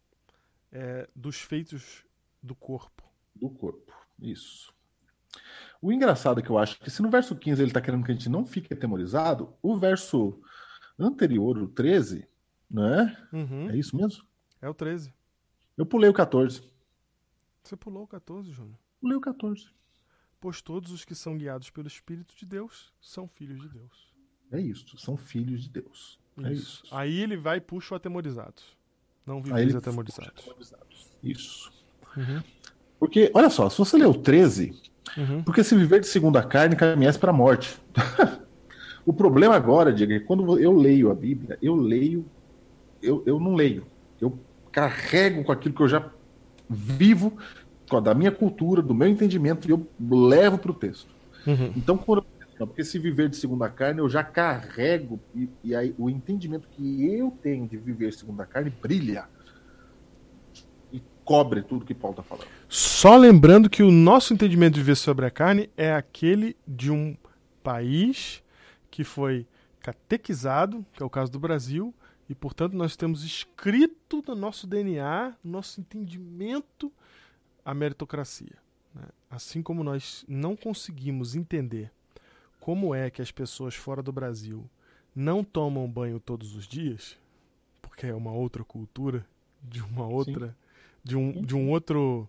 é, dos feitos do corpo?
Do corpo. Isso. O engraçado é que eu acho que se no verso 15 ele está querendo que a gente não fique atemorizado, o verso anterior, o 13, não é?
Uhum.
É isso mesmo?
É o 13.
Eu pulei o 14.
Você pulou o 14, Júnior.
Pulei o 14.
Pois todos os que são guiados pelo Espírito de Deus são filhos de Deus.
É isso, são filhos de Deus. É isso.
Aí ele vai e puxa o atemorizado. Não
Aí
viveis
ele
atemorizados.
Isso.
Uhum.
Porque, olha só, se você ler o 13,
Uhum.
porque se viver de segunda carne, caminhasse para a morte. o problema agora, Diego, é que quando eu leio a Bíblia, eu leio, eu, eu não leio. Eu carrego com aquilo que eu já vivo, da minha cultura, do meu entendimento, e eu levo para o texto.
Uhum.
Então, quando porque se viver de segunda carne, eu já carrego, e, e aí o entendimento que eu tenho de viver segunda carne brilha e cobre tudo que Paulo está falando.
Só lembrando que o nosso entendimento de viver sobre a carne é aquele de um país que foi catequizado, que é o caso do Brasil, e portanto nós temos escrito no nosso DNA, no nosso entendimento, a meritocracia. né? Assim como nós não conseguimos entender como é que as pessoas fora do Brasil não tomam banho todos os dias, porque é uma outra cultura, de uma outra, de um, de um outro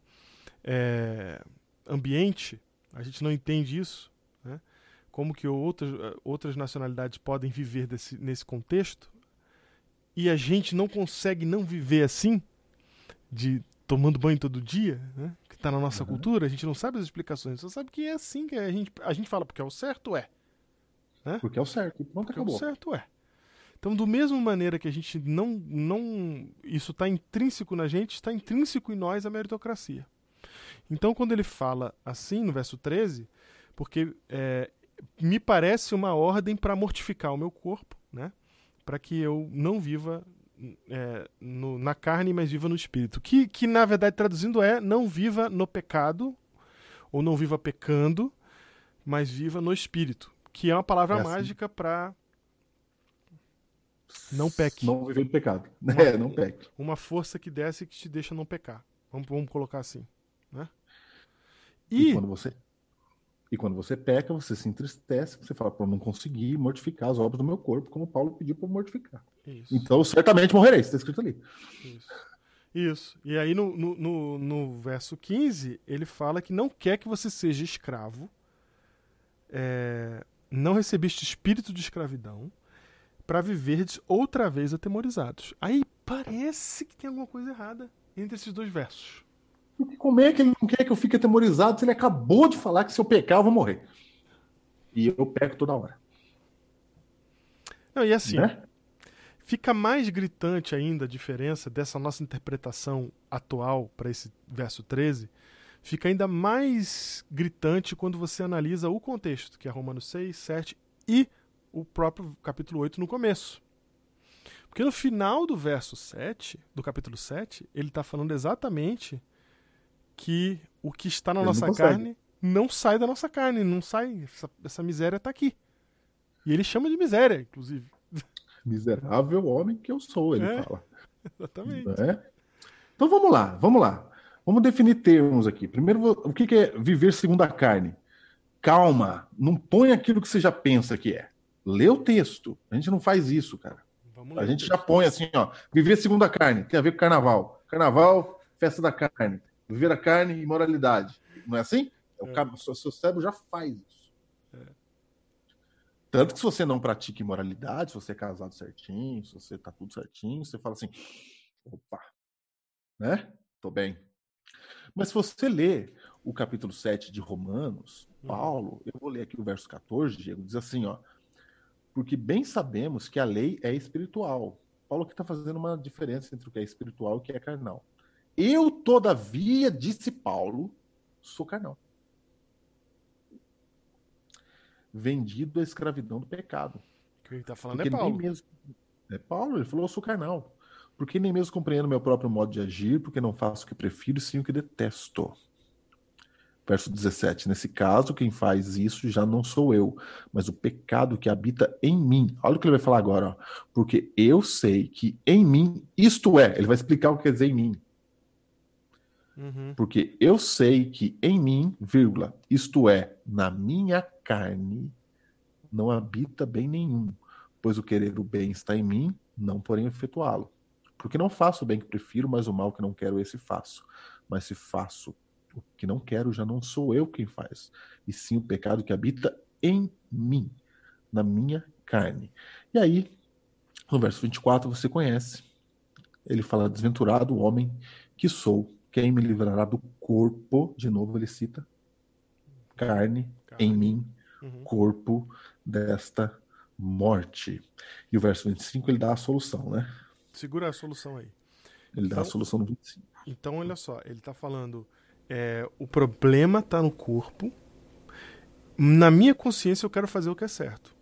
é, ambiente, a gente não entende isso, né? como que outras, outras nacionalidades podem viver desse, nesse contexto, e a gente não consegue não viver assim, de tomando banho todo dia, né? que está na nossa
Uhum.
cultura, a gente não sabe as explicações, só sabe que é assim que a gente, a gente fala, porque é o certo, é.
Porque é o certo. Pronto,
Porque o
acabou.
certo é. Então, do mesma maneira que a gente não. não isso está intrínseco na gente, está intrínseco em nós a meritocracia. Então, quando ele fala assim, no verso 13, porque é, me parece uma ordem para mortificar o meu corpo, né? Para que eu não viva é, no- na carne, mas viva no espírito. Que, que, na verdade, traduzindo é: não viva no pecado, ou não viva pecando, mas viva no espírito. Que é uma palavra
É assim.
mágica para Não peque.
Não viver pecado.
Uma-
É, não peque.
uma força que desce e que te deixa não pecar. Vamos, vamos colocar assim. Né?
E,
E,
quando você e quando você peca, você se entristece, você fala, pô, não consegui mortificar as obras do meu corpo, como Paulo pediu para mortificar.
Isso,
Então, certamente morrerei, está escrito ali.
isso. Isso. E aí no, no, no, no verso 15, ele fala que não quer que você seja escravo, é, não recebeste espírito de escravidão, para viverdes outra vez atemorizados. Aí parece que tem alguma coisa errada entre esses dois versos.
Porque como é que ele não quer que eu fique atemorizado se ele acabou de falar que se eu pecar eu vou morrer? E eu peco toda hora.
Não, e assim,
né?
Fica mais gritante ainda a diferença dessa nossa interpretação atual para esse verso 13. Fica ainda mais gritante quando você analisa o contexto, que é Romanos 6, 7 e o próprio capítulo 8 no começo. Porque no final do verso 7, do capítulo 7, ele está falando exatamente que o que está na
Ele não
nossa
consegue.
carne não sai da nossa carne, não sai, essa, essa miséria está aqui. E ele chama de miséria, inclusive.
Miserável homem que eu sou, ele
É.
fala.
Exatamente.
né? Então vamos lá, vamos lá. Vamos definir termos aqui. Primeiro, o que é viver segundo a carne? Calma, não põe aquilo que você já pensa que é. Lê o texto. A gente não faz isso, cara.
Vamos
A gente já põe assim, ó. Viver segundo a carne, tem a ver com carnaval. Carnaval, festa da carne. Viver a carne e moralidade. Não é assim? É o
É.
seu, cérebro já faz isso. Tanto que se você não pratica imoralidade, se você é casado certinho, se você tá tudo certinho, você fala assim, opa, né? Tô bem. Mas se você lê o capítulo 7 de Romanos,
Uhum.
Paulo, eu vou ler aqui o verso 14, Diego, diz assim, ó, porque bem sabemos que a lei é espiritual. Paulo aqui está fazendo uma diferença entre o que é espiritual e o que é carnal. Eu, todavia, disse Paulo, sou carnal. Vendido à escravidão do pecado.
O que ele tá falando
Porque
é Paulo.
mesmo. É Paulo, ele falou, eu sou carnal. Porque nem mesmo compreendo meu próprio modo de agir, porque não faço o que prefiro, sim o que detesto. Verso 17. Nesse caso, quem faz isso já não sou eu, mas o pecado que habita em mim. Olha o que ele vai falar agora. Ó. Porque eu sei que em mim, isto é, ele vai explicar o que quer dizer em mim.
Uhum.
Porque eu sei que em mim, vírgula, isto é, na minha carne, não habita bem nenhum. pois o querer o bem está em mim, não porém efetuá-lo. Porque não faço o bem que prefiro, mas o mal que não quero, esse faço. Mas se faço o que não quero, já não sou eu quem faz, e sim o pecado que habita em mim, na minha carne. E aí, no verso 24, você conhece. Ele fala: Desventurado o homem que sou, quem me livrará do corpo? De novo, ele cita: carne, carne. em mim, uhum. corpo desta morte. E o verso 25 ele dá a solução, né?
Segura a solução aí.
Ele então, dá a então, solução no 25.
Então, olha só, ele está falando: é, o problema está no corpo. Na minha consciência, eu quero fazer o que é certo.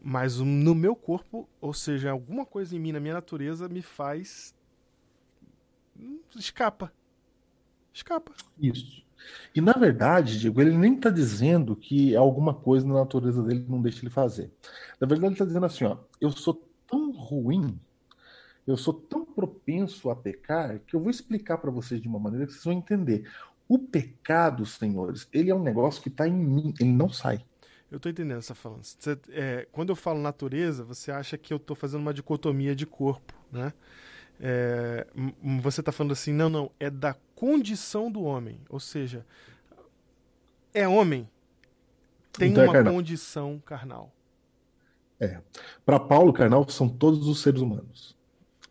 Mas no meu corpo, ou seja, alguma coisa em mim, na minha natureza, me faz. Hum, escapa. Escapa.
Isso. E na verdade, Diego, ele nem está dizendo que alguma coisa na natureza dele não deixa ele fazer. Na verdade, ele está dizendo assim: ó, eu sou tão ruim, eu sou tão propenso a pecar, que eu vou explicar para vocês de uma maneira que vocês vão entender. O pecado, senhores, ele é um negócio que está em mim, ele não sai.
Eu tô entendendo essa falando. Você, é, quando eu falo natureza, você acha que eu tô fazendo uma dicotomia de corpo, né? É, você tá falando assim, não, não, é da condição do homem. Ou seja, é homem, tem então é uma carnal. condição carnal.
É. Para Paulo, carnal são todos os seres humanos.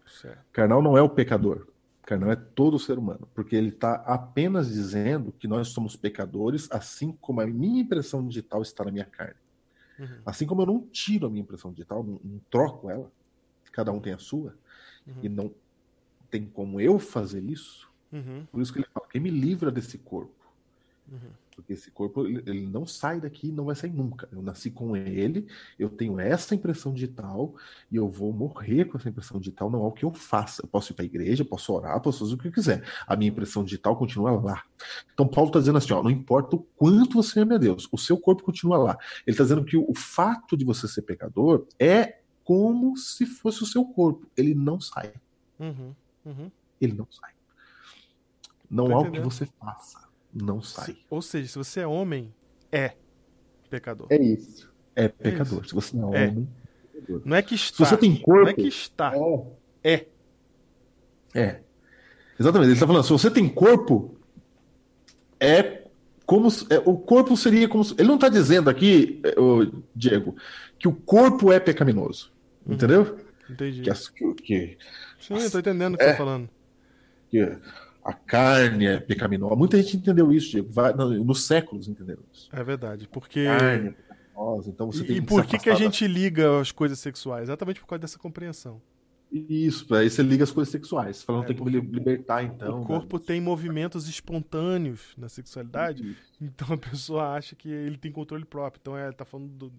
Certo. Carnal não é o pecador. Carnal é todo ser humano, porque ele está apenas dizendo que nós somos pecadores, assim como a minha impressão digital está na minha carne. Uhum. Assim como eu não tiro a minha impressão digital, não, não troco ela, cada um tem a sua, uhum. e não tem como eu fazer isso. Uhum. Por isso que ele fala: quem me livra desse corpo? Uhum. Porque esse corpo ele, ele, não sai daqui, não vai sair nunca. Eu nasci com ele, eu tenho essa impressão digital e eu vou morrer com essa impressão digital. Não é o que eu faça. Eu posso ir para a igreja, posso orar, posso fazer o que eu quiser. A minha impressão digital continua lá. Então Paulo está dizendo assim: ó, não importa o quanto você ama a Deus, o seu corpo continua lá. Ele está dizendo que o fato de você ser pecador é como se fosse o seu corpo. Ele não sai. Uhum, uhum. Ele não sai. Não há o que você faça não sai.
Ou seja, se você é homem, é pecador.
É isso. É pecador. É isso. Se você não é, é. homem,
é. Não é que está.
Se você tem corpo.
Não é que está. É. É.
é. Exatamente. Ele está falando, se você tem corpo, é como é, o corpo seria como ele não está dizendo aqui, o Diego, que o corpo é pecaminoso, uhum. entendeu?
Entendi.
Que, as, que,
Sim, as, eu tô entendendo o que é, você tá falando.
Que a carne é pecaminosa. Muita gente entendeu isso, Diego. Vai, nos séculos entenderam isso.
É verdade, porque.
A carne é pecaminosa, então você
e,
tem
e por que, que a gente liga as coisas sexuais? Exatamente por causa dessa compreensão.
Isso, aí você liga as coisas sexuais. Falando é, tem que libertar, então.
O né? corpo tem movimentos espontâneos na sexualidade, isso. então a pessoa acha que ele tem controle próprio. Então é, tá falando do,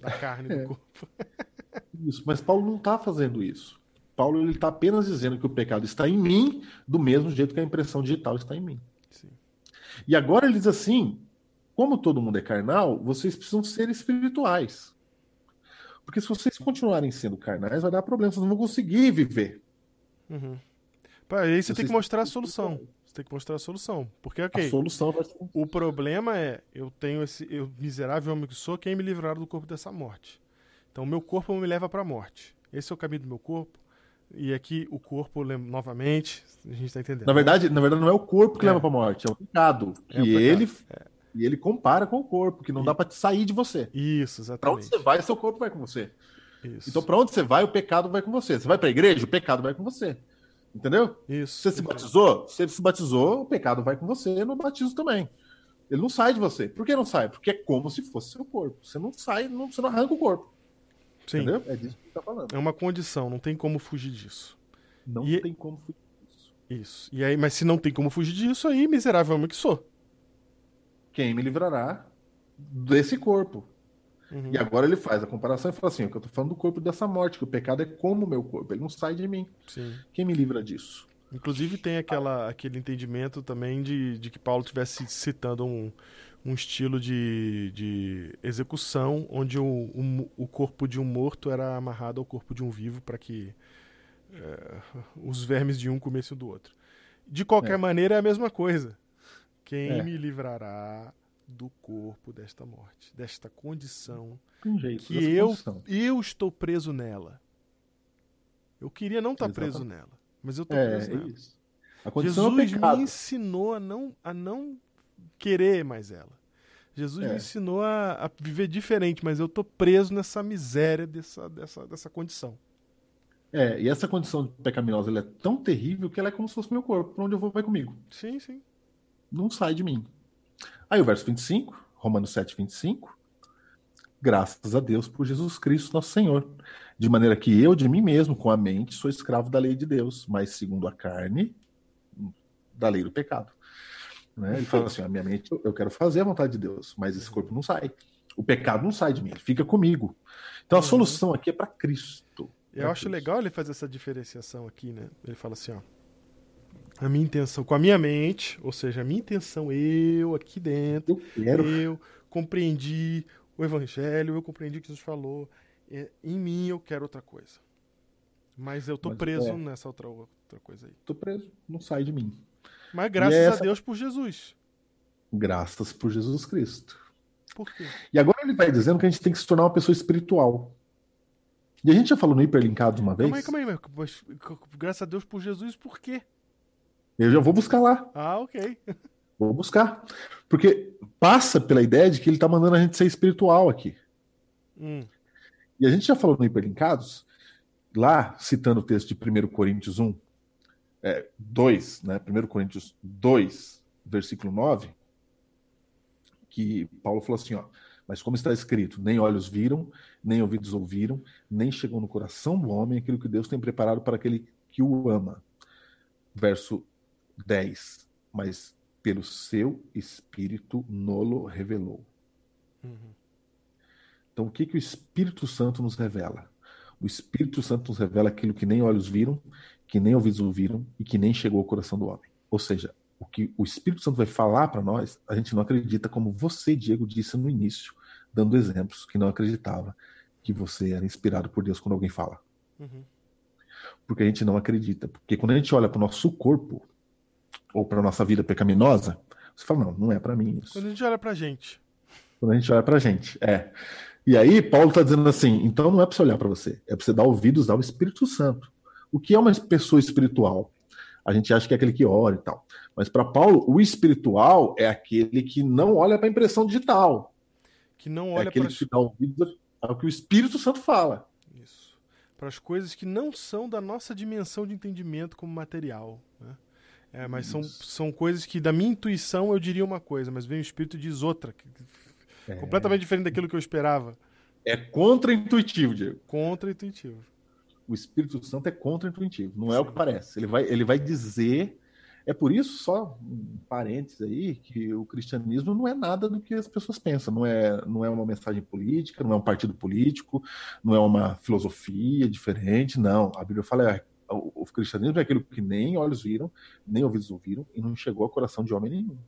da carne é. do corpo.
isso, mas Paulo não está fazendo isso. Paulo ele está apenas dizendo que o pecado está em mim, do mesmo jeito que a impressão digital está em mim. Sim. E agora ele diz assim: como todo mundo é carnal, vocês precisam ser espirituais. Porque se vocês continuarem sendo carnais, vai dar problema, vocês não vão conseguir viver.
Uhum. aí você vocês tem que mostrar a solução. Você tem que mostrar a solução. Porque, ok.
A solução vai ser...
O problema é, eu tenho esse eu, miserável homem que sou, quem me livrará do corpo dessa morte. Então, meu corpo me leva para a morte. Esse é o caminho do meu corpo. E aqui o corpo, novamente, a gente está entendendo.
Na verdade, na verdade, não é o corpo que é. leva para a morte, é o pecado. É o pecado. ele. É. E ele compara com o corpo, que não e... dá para sair de você.
Isso, exatamente.
Para onde você vai, seu corpo vai com você. Isso. Então, para onde você vai, o pecado vai com você. Você vai para a igreja, o pecado vai com você. Entendeu?
Isso.
Você se batizou, você se batizou, o pecado vai com você no batismo também. Ele não sai de você. Por que não sai? Porque é como se fosse seu corpo. Você não sai, não, você não arranca o corpo.
Sim.
Entendeu? É disso que ele tá falando.
É uma condição, não tem como fugir disso.
Não e... tem como fugir disso.
Isso. E aí, mas se não tem como fugir disso, aí miserável homem que sou.
Quem me livrará desse corpo? Uhum. E agora ele faz a comparação e fala assim: eu tô falando do corpo dessa morte, que o pecado é como o meu corpo, ele não sai de mim.
Sim.
Quem me livra disso?
Inclusive tem aquela, aquele entendimento também de, de que Paulo estivesse citando um, um estilo de, de execução onde o, o, o, corpo de um morto era amarrado ao corpo de um vivo para que é, os vermes de um comessem do outro. De qualquer é. maneira, é a mesma coisa. Quem é. me livrará do corpo desta morte, desta condição
jeito,
que eu,
condição.
eu estou preso nela. Eu queria não estar
Exatamente.
preso nela, mas eu estou
É,
preso
é
nela.
isso. A condição é
Jesus me
pecado.
ensinou a não, a não querer mais ela. Jesus
É.
me ensinou a, a viver diferente, mas eu tô preso nessa miséria dessa, dessa, dessa condição.
É, e essa condição pecaminosa ela é tão terrível que ela é como se fosse meu corpo. Pra onde eu vou, vai comigo.
Sim, sim.
Não sai de mim. Aí o verso 25, Romanos 7, 25. Graças a Deus por Jesus Cristo, nosso Senhor. De maneira que eu, de mim mesmo, com a mente, sou escravo da lei de Deus, mas segundo a carne, da lei do pecado. Né? Ele fala assim: a minha mente, eu quero fazer a vontade de Deus, mas esse corpo não sai. O pecado não sai de mim, ele fica comigo. Então a
Uhum.
solução aqui é para Cristo.
Eu acho legal ele fazer essa diferenciação aqui, né? Ele fala assim, ó. A minha intenção, com a minha mente, ou seja, a minha intenção, eu aqui dentro,
Eu
eu compreendi o evangelho, eu compreendi o que Jesus falou. é, em mim eu quero outra coisa. Mas eu tô
Mas,
preso
é.
nessa outra, outra coisa aí.
Tô preso, não sai de mim.
Mas graças
essa-
a Deus por Jesus.
Graças por Jesus Cristo.
Por quê?
E agora ele vai dizendo que a gente tem que se tornar uma pessoa espiritual. E a gente já falou no hiperlinkado uma vez.
Calma aí, calma aí. Mas, graças a Deus por Jesus, por quê?
Eu já vou buscar lá.
Ah, ok.
Vou buscar. Porque passa pela ideia de que ele está mandando a gente ser espiritual aqui.
Hum,
E a gente já falou no hiperlinkados, lá citando o texto de 1 Coríntios 1, é, 2, né? 1 Coríntios 2, versículo 9, que Paulo falou assim, ó, mas como está escrito, nem olhos viram, nem ouvidos ouviram, nem chegou no coração do homem aquilo que Deus tem preparado para aquele que o ama. Verso 10, mas pelo seu Espírito nolo revelou.
uhum.
Então, o que, que o Espírito Santo nos revela? O Espírito Santo nos revela aquilo que nem olhos viram, que nem ouvidos ouviram e que nem chegou ao coração do homem. Ou seja, o que o Espírito Santo vai falar para nós, a gente não acredita, como você, Diego, disse no início, dando exemplos que não acreditava que você era inspirado por Deus quando alguém fala.
Uhum.
Porque a gente não acredita. Porque quando a gente olha para o nosso corpo ou para a nossa vida pecaminosa, você fala, não, não é para mim isso.
Quando a gente olha pra gente.
Quando a gente olha pra gente, é. E aí, Paulo está dizendo assim: então não é para você olhar para você, é para você dar ouvidos ao Espírito Santo. O que é uma pessoa espiritual? A gente acha que é aquele que ora e tal. Mas para Paulo, o espiritual é aquele que não olha para a impressão digital.
Que não
é
olha
aquele
para
que dá ouvidos ao que o Espírito Santo fala.
Isso. Para as coisas que não são da nossa dimensão de entendimento como material. Né? É, mas são, são coisas que, da minha intuição, eu diria uma coisa, mas vem o Espírito e diz outra. que-
É.
Completamente diferente daquilo que eu esperava.
É contra-intuitivo, Diego.
Contra-intuitivo.
O Espírito Santo é contra-intuitivo, não é o que parece. Ele vai, ele vai dizer. É por isso, só um parênteses aí, que o cristianismo não é nada do que as pessoas pensam. Não é, não é uma mensagem política, não é um partido político, não é uma filosofia diferente, não. A Bíblia fala é, o, o cristianismo é aquilo que nem olhos viram, nem ouvidos ouviram, e não chegou ao coração de homem nenhum.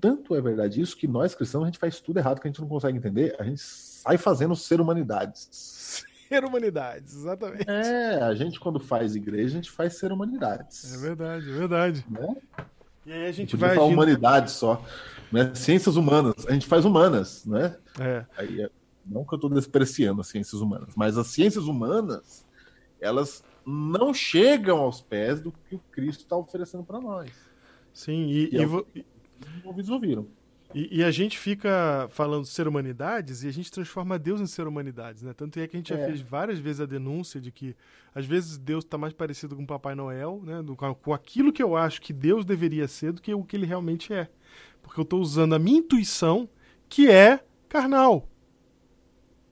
Tanto é verdade isso que nós cristãos a gente faz tudo errado que a gente não consegue entender, a gente sai fazendo ser humanidades.
Ser humanidades, exatamente.
É, a gente quando faz igreja, a gente faz ser humanidades.
É verdade, é verdade.
Né?
E aí a
A
gente
gente
vai
falar
agindo...
humanidades só. Né? Ciências humanas, a gente faz humanas, né?
É,
Aí, é- não que eu estou despreciando as ciências humanas, mas as ciências humanas, elas não chegam aos pés do que o Cristo está oferecendo para nós.
sim, e,
E
e
é o-
vo-
ouvidos ouviram.
E, e a gente fica falando de ser humanidades e a gente transforma Deus em ser humanidades, né? Tanto é que a gente já
É.
fez várias vezes a denúncia de que às vezes Deus está mais parecido com o Papai Noel, né? Do- com aquilo que eu acho que Deus deveria ser do que o que ele realmente é. Porque eu estou usando a minha intuição, que é carnal,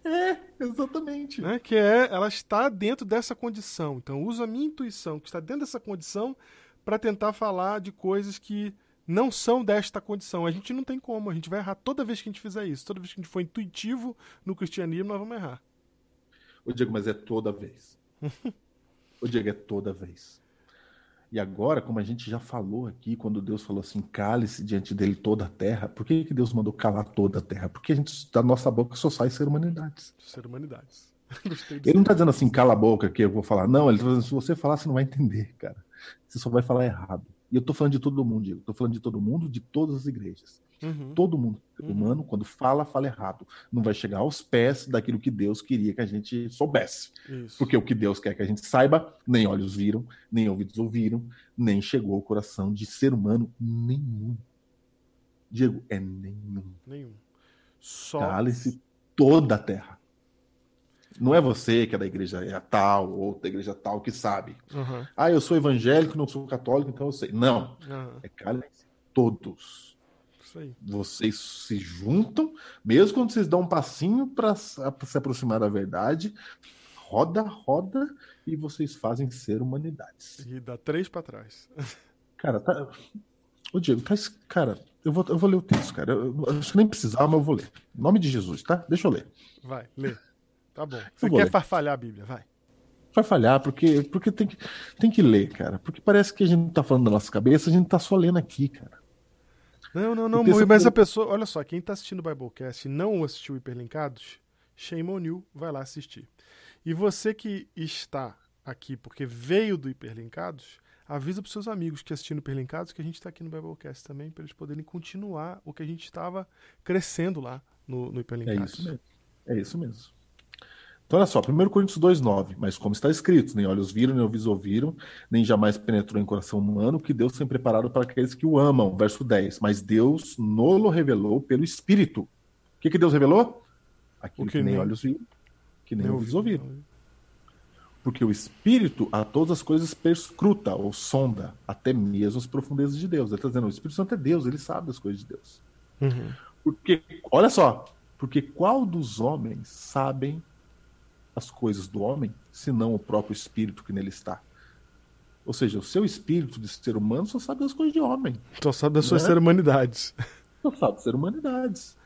É, exatamente.
né? Que é, ela está dentro dessa condição. Então eu uso a minha intuição, que está dentro dessa condição, para tentar falar de coisas que não são desta condição. A gente não tem como, a gente vai errar toda vez que a gente fizer isso. Toda vez que a gente for intuitivo no cristianismo, nós vamos errar.
O Diego, mas é toda vez. o Diego, é toda vez. E agora, como a gente já falou aqui, quando Deus falou assim, cale-se diante dele toda a terra, por que, que Deus mandou calar toda a terra? Porque a gente, da nossa boca só sai ser humanidades.
Ser humanidades.
Ele não tá dizendo assim, cala a boca que eu vou falar. Não, ele tá dizendo, se você falar, você não vai entender, cara. Você só vai falar errado. E eu tô falando de todo mundo, Diego. Tô falando de todo mundo, de todas as igrejas.
Uhum.
Todo mundo
Uhum.
humano, quando fala, fala errado. Não vai chegar aos pés daquilo que Deus queria que a gente soubesse.
Isso.
Porque o que Deus quer que a gente saiba, nem olhos viram, nem ouvidos ouviram, nem chegou ao coração de ser humano nenhum. Diego, é nenhum.
Nenhum. Só.
Cale-se toda a terra. Não é você que é da igreja é tal, ou da igreja tal, que sabe.
Aham,
Ah, eu sou evangélico, não sou católico, então eu sei. Não.
aham.
É cale-se todos.
Isso aí.
Vocês se juntam, mesmo quando vocês dão um passinho para se aproximar da verdade, roda, roda, e vocês fazem ser humanidades.
E dá três pra trás.
Cara, tá. Ô Diego, tá. Cara, eu vou, eu vou ler o texto, cara. Eu, eu acho que nem precisava, mas eu vou ler. Em nome de Jesus, tá? Deixa eu ler.
Vai, lê. Tá bom. Você quer
ler.
farfalhar a Bíblia? Vai.
Vai falhar, porque, porque tem, que, tem que ler, cara. Porque parece que a gente não tá falando da nossa cabeça, a gente tá só lendo aqui, cara.
Não, não, não, Mui, mas
é-
a pessoa. Olha só, quem tá assistindo o Biblecast e não assistiu Hiperlinkados, shame on you, vai lá assistir. E você que está aqui porque veio do Hiperlinkados, avisa pros seus amigos que assistindo Hiperlinkados que a gente tá aqui no Biblecast também, para eles poderem continuar o que a gente estava crescendo lá no, no
É
Hiperlinkados.
isso mesmo. É isso mesmo. Então, olha só, 1 Coríntios 2,9. Mas como está escrito, nem olhos viram, nem ouvidos ouviram, nem jamais penetrou em coração humano, que Deus tem preparado para aqueles que o amam. Verso 10. Mas Deus nolo revelou pelo Espírito. O que, que Deus revelou? Aquilo que,
que
nem,
nem-
olhos viram, que nem ouvidos
ouvi-
ouviram. Porque o Espírito a todas as coisas perscruta ou sonda, até mesmo as profundezas de Deus. Ele está dizendo, o Espírito Santo é Deus, ele sabe das coisas de Deus.
Uhum.
Porque, olha só, porque qual dos homens sabem as coisas do homem, senão o próprio espírito que nele está? Ou seja, o seu espírito de ser humano só sabe as coisas de homem,
Só sabe das suas
Né?
ceremanidades.
só sabe ser humanidades.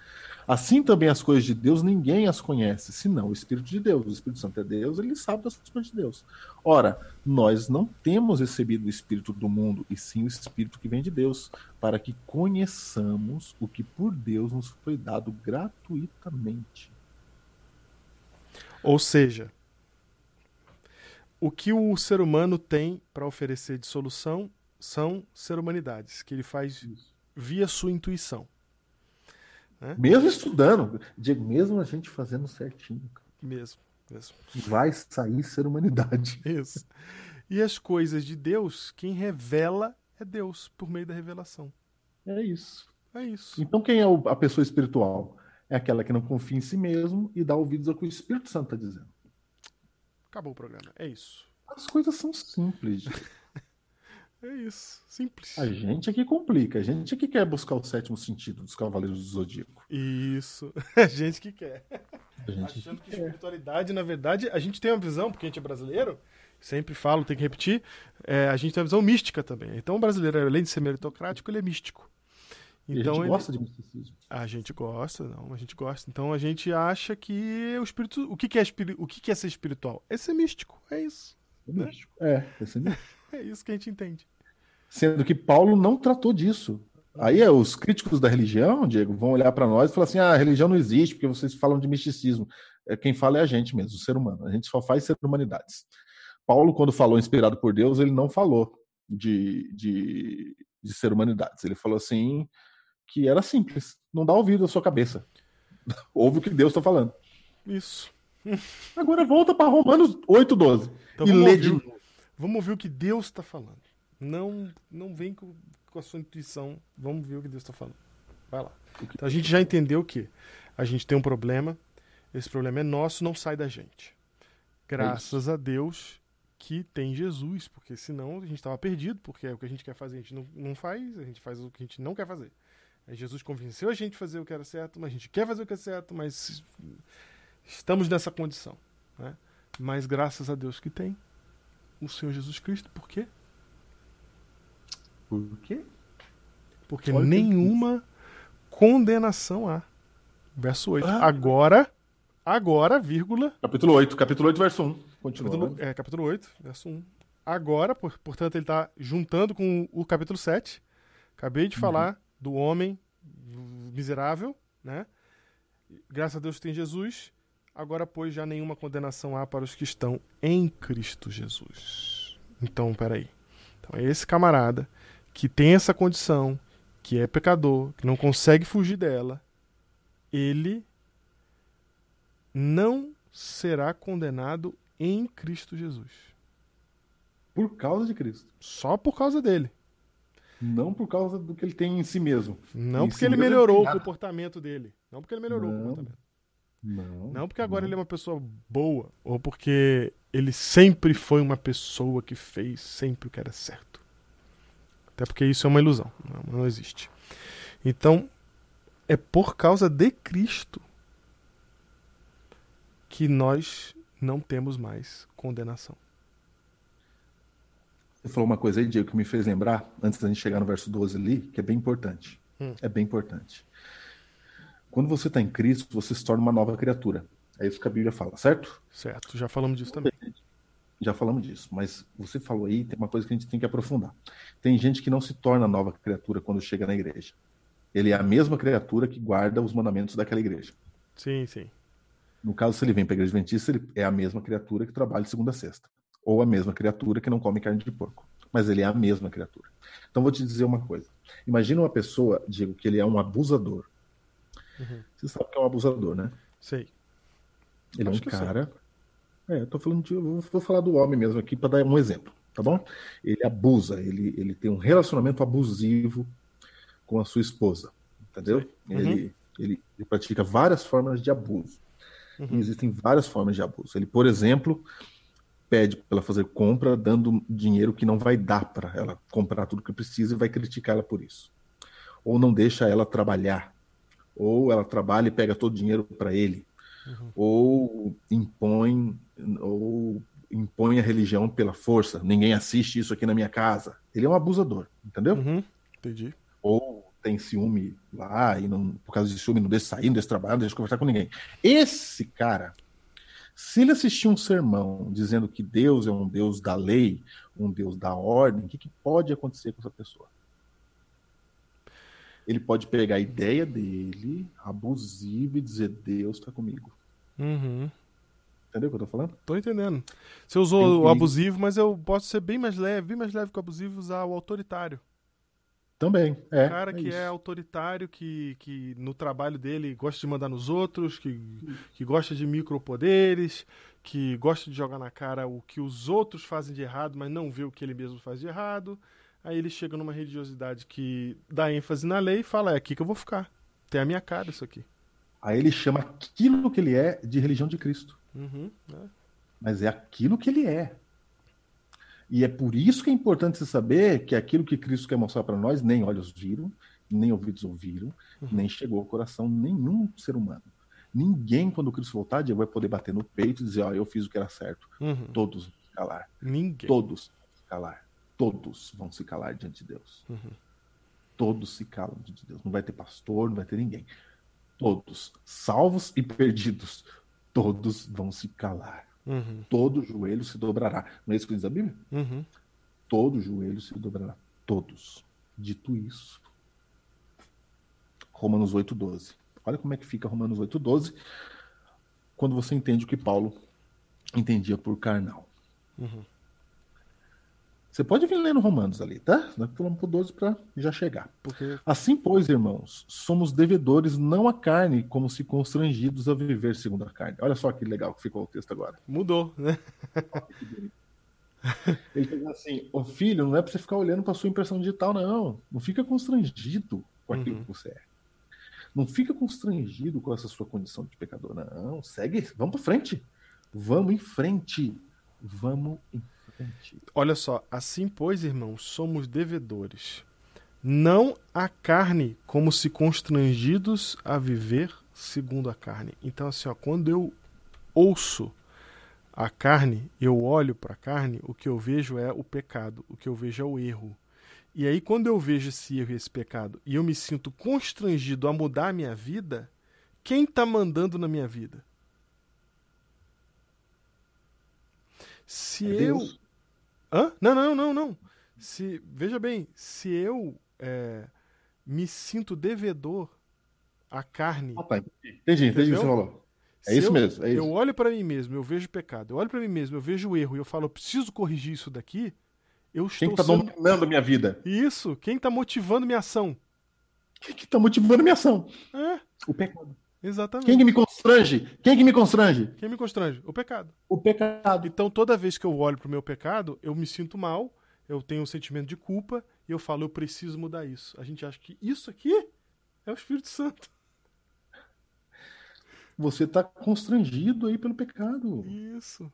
Assim também as coisas de Deus, ninguém as conhece, senão o Espírito de Deus. O Espírito Santo é Deus, ele sabe das coisas de Deus. Ora, nós não temos recebido o Espírito do mundo, e sim o Espírito que vem de Deus, para que conheçamos o que por Deus nos foi dado gratuitamente.
Ou seja, o que o ser humano tem para oferecer de solução são ser-humanidades, que ele faz via sua intuição.
Mesmo estudando, Diego, mesmo a gente fazendo certinho,
Mesmo, mesmo.
vai sair ser humanidade.
Isso. E as coisas de Deus, quem revela é Deus, por meio da revelação.
É isso.
É isso.
Então, quem é a pessoa espiritual? É aquela que não confia em si mesmo e dá ouvidos ao que o Espírito Santo está dizendo.
Acabou o programa. É isso.
As coisas são simples.
É isso. Simples.
A gente é que complica. A gente é que quer buscar o sétimo sentido dos Cavaleiros do Zodíaco.
Isso. A gente que quer.
A gente
Achando que
quer.
espiritualidade, na verdade, a gente tem uma visão, porque a gente é brasileiro, sempre falo, tem que repetir, é, a gente tem uma visão mística também. Então o brasileiro, além de ser meritocrático, ele é místico.
E a
Então
gente
ele-
gosta de misticismo.
A gente gosta, não, a gente gosta. Então a gente acha que o espírito. O que, que é, espiri- o que, que é ser espiritual? É ser místico. É isso.
É místico. É, é místico.
É isso que a gente entende.
Sendo que Paulo não tratou disso. Aí é, os críticos da religião, Diego, vão olhar para nós e falar assim: ah, a religião não existe porque vocês falam de misticismo. É, Quem fala é a gente mesmo, o ser humano. A gente só faz ser humanidades. Paulo, quando falou inspirado por Deus, ele não falou de, de, de ser humanidades. Ele falou assim que era simples. Não dá ouvido à sua cabeça. Ouve o que Deus está falando.
Isso.
Agora volta para Romanos 8,12
Então
e
vamos
lê de
o- vamos ouvir o que Deus está falando. Não, não vem com, com a sua intuição. Vamos ver o que Deus está falando. Vai lá. Então a gente já entendeu que a gente tem um problema. Esse problema é nosso, não sai da gente. Graças a Deus que tem Jesus, porque senão a gente estava perdido, porque é o que a gente quer fazer a gente não, não faz, a gente faz o que a gente não quer fazer. Aí Jesus convenceu a gente a fazer o que era certo, mas a gente quer fazer o que é certo, mas estamos nessa condição. Né? Mas graças a Deus que tem o Senhor Jesus Cristo. Por quê?
Por quê?
Porque
Olha
nenhuma condenação há. Verso 8.
Ah.
Agora, agora, vírgula,
Capítulo 8, capítulo 8, verso 1. Continua.
capítulo, é, capítulo 8, verso 1. Agora, por- portanto, ele está juntando com o capítulo 7. Acabei de falar do homem miserável, né? Graças a Deus tem Jesus. Agora, pois, já nenhuma condenação há para os que estão em Cristo Jesus. Então, peraí. Então, é esse camarada que tem essa condição, que é pecador, que não consegue fugir dela, ele não será condenado em Cristo Jesus.
Por causa de Cristo.
Só por causa dele.
Não por causa do que ele tem em si mesmo.
Não
Em
porque
si
ele melhorou o comportamento dele. Não porque ele melhorou o
Não.
comportamento.
Não.
Não porque agora ele é uma pessoa boa, ou porque ele sempre foi uma pessoa que fez sempre o que era certo. Até porque isso é uma ilusão, não, não existe. Então, é por causa de Cristo que nós não temos mais condenação.
Você falou uma coisa aí, Diego, que me fez lembrar, antes da gente chegar no verso 12 ali, que é bem importante.
Hum.
É bem importante. Quando você está em Cristo, você se torna uma nova criatura. É isso que a Bíblia fala, certo?
Certo, já falamos disso também.
Já falamos disso, mas você falou aí, tem uma coisa que a gente tem que aprofundar. Tem gente que não se torna nova criatura quando chega na igreja. Ele é a mesma criatura que guarda os mandamentos daquela igreja.
Sim, sim.
No caso, se ele vem para a igreja adventista, ele é a mesma criatura que trabalha de segunda a sexta. Ou a mesma criatura que não come carne de porco. Mas ele é a mesma criatura. Então, vou te dizer uma coisa. Imagina uma pessoa, digo, que ele é um abusador.
Uhum.
Você sabe que é um abusador, né?
Sei.
Ele é
Acho
um
que eu
cara. É, eu tô falando de. Eu vou- falar do homem mesmo aqui para dar um exemplo, tá bom? Ele abusa, ele, ele tem um relacionamento abusivo com a sua esposa, entendeu?
Uhum.
Ele, ele, ele pratica várias formas de abuso.
Uhum.
Existem várias formas de abuso. Ele, por exemplo, pede para ela fazer compra dando dinheiro que não vai dar para ela comprar tudo que precisa e vai criticar ela por isso. Ou não deixa ela trabalhar. Ou ela trabalha e pega todo o dinheiro para ele. Ou impõe ou impõe a religião pela força. Ninguém assiste isso aqui na minha casa. Ele é um abusador, entendeu?
Uhum. Entendi.
ou tem ciúme lá e não, por causa de ciúme não deixa sair, não deixa trabalhar, não deixa conversar com ninguém. Esse cara, se ele assistir um sermão dizendo que Deus é um Deus da lei, um Deus da ordem, o que, que pode acontecer com essa pessoa? Ele pode pegar a ideia dele, abusiva, e dizer Deus está comigo.
Uhum.
Entendeu o que eu tô falando?
Tô entendendo. Você usou
Tem
o
que-
abusivo, mas eu posso ser bem mais leve, bem mais leve que o abusivo e usar o autoritário.
Também, é.
O cara
é
que
isso.
é autoritário, que, que no trabalho dele gosta de mandar nos outros, que, que gosta de micropoderes, que gosta de jogar na cara o que os outros fazem de errado, mas não vê o que ele mesmo faz de errado. Aí ele chega numa religiosidade que dá ênfase na lei e fala: é aqui que eu vou ficar. Tem a minha cara isso aqui.
Aí ele chama aquilo que ele é de religião de Cristo.
Uhum, né?
mas é aquilo que ele é. E é por isso que é importante você saber que aquilo que Cristo quer mostrar para nós, nem olhos viram, nem ouvidos ouviram, nem chegou ao coração nenhum ser humano. Ninguém, quando Cristo voltar, vai poder bater no peito e dizer, ó, eu fiz o que era certo.
Uhum.
Todos vão se calar.
Ninguém.
Todos vão se calar. Todos vão se calar diante de Deus.
Uhum.
Todos se calam diante de Deus. Não vai ter pastor, não vai ter ninguém. Todos, salvos e perdidos, todos vão se calar
Uhum.
todo joelho se dobrará. Não é isso que diz a Bíblia?
Uhum.
Todo joelho se dobrará. Todos. Dito isso, Romanos 8,12. Olha como é que fica Romanos 8,12 quando você entende o que Paulo entendia por carnal.
Uhum.
Você pode vir lendo Romanos ali, tá? Nós pulamos pro 12 para já chegar.
Porque
Assim, pois, irmãos, somos devedores não à carne, como se constrangidos a viver segundo a carne. Olha só que legal que ficou o texto agora.
mudou, né?
Ele diz assim: Ô filho, não é pra você ficar olhando pra sua impressão digital, não. Não fica constrangido com aquilo
Uhum.
que você é. Não fica constrangido com essa sua condição de pecador, não. Segue, vamos pra frente. Vamos em frente. Vamos em frente.
Olha só, assim, pois, irmãos, somos devedores, não a carne, como se constrangidos a viver segundo a carne. Então, assim, ó, quando eu ouço a carne, eu olho para a carne, o que eu vejo é o pecado, o que eu vejo é o erro. E aí, quando eu vejo esse erro e esse pecado e eu me sinto constrangido a mudar a minha vida, quem está mandando na minha vida? Se
É
eu.
Deus.
Hã? Não, não, não, não. Se, veja bem, se eu é, me sinto devedor à carne.
Ah, tá. Entendi, entendi o que você falou. É
se
isso
eu,
mesmo, é isso.
Eu olho para mim mesmo, eu vejo pecado. Eu olho para mim mesmo, eu vejo o erro e eu falo, eu preciso corrigir isso daqui. Eu
Quem
estou
que tá
sendo...
dominando a minha vida?
Isso, quem tá motivando minha ação?
Quem que tá motivando minha ação?
É,
O pecado.
Exatamente.
Quem que me constrange? Quem que me constrange?
Quem me constrange? O pecado.
O pecado.
Então, toda vez que eu olho pro meu pecado, eu me sinto mal, eu tenho um sentimento de culpa e eu falo, eu preciso mudar isso. A gente acha que isso aqui é o Espírito Santo.
Você tá constrangido aí pelo pecado.
Isso.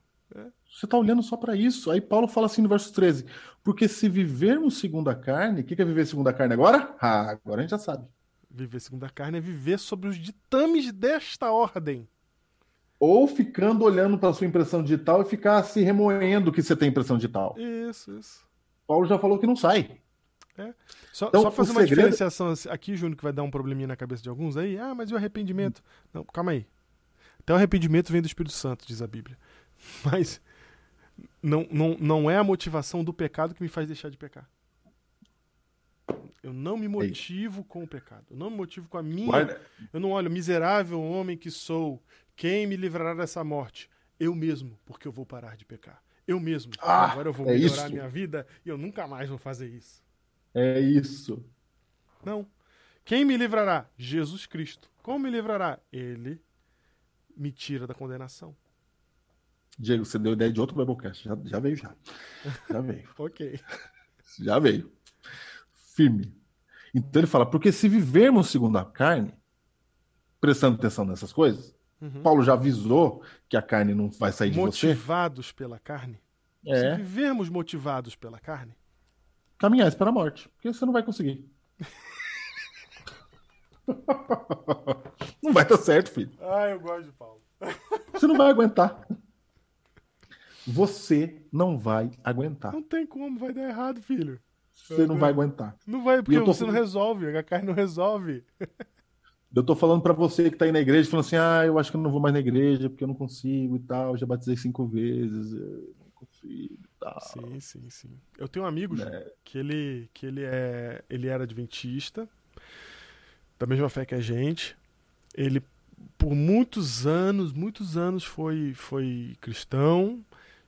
Você tá olhando só para isso. Aí Paulo fala assim no verso 13: Porque se vivermos segundo a carne, o que que é viver segundo a carne agora? Ah, agora a gente já sabe.
Viver segundo a carne é viver sobre os ditames desta ordem.
Ou ficando olhando para sua impressão digital e ficar se remoendo que você tem impressão digital.
Isso, isso.
Paulo já falou que não sai.
Só,
Então,
só fazer uma
segredo-
diferenciação aqui, Júnior, que vai dar um probleminha na cabeça de alguns aí. Ah, mas e o arrependimento? Não, calma aí. Até o arrependimento vem do Espírito Santo, diz a Bíblia. Mas não, não, não é a motivação do pecado que me faz deixar de pecar. Eu não me motivo com o pecado. Eu não me motivo com a minha.
Guarda,
Eu não olho, miserável homem que sou, quem me livrará dessa morte? Eu mesmo, porque eu vou parar de pecar. Eu mesmo,
Ah,
agora eu vou
é
melhorar
isso.
minha vida e eu nunca mais vou fazer isso.
é isso.
Não. Quem me livrará? Jesus Cristo. Como me livrará? Ele me tira da condenação.
Diego, você deu ideia de outro Biblecast. Já, já veio, já. Já veio.
Ok.
Já veio. Firme. Então ele fala, porque se vivermos segundo a carne, prestando atenção nessas coisas,
Uhum.
Paulo já avisou que a carne não vai sair de você.
Motivados pela carne. Se
É,
vivermos motivados pela carne,
caminhais para a morte, porque você não vai conseguir. não vai dar certo, filho.
Ah, eu gosto de Paulo.
Você não vai aguentar. Você não vai aguentar.
Não tem como, vai dar errado, filho.
Você não vai aguentar.
Não vai, porque
tô
você não resolve, a carne não resolve.
Eu tô falando pra você que tá aí na igreja, falando assim, ah, eu acho que eu não vou mais na igreja porque eu não consigo e tal, já batizei cinco vezes, eu não consigo e tal.
Sim, sim, sim. Eu tenho um amigo, Ju,
É.
que ele que ele é ele era adventista, da mesma fé que a gente. Ele por muitos anos, muitos anos foi foi cristão.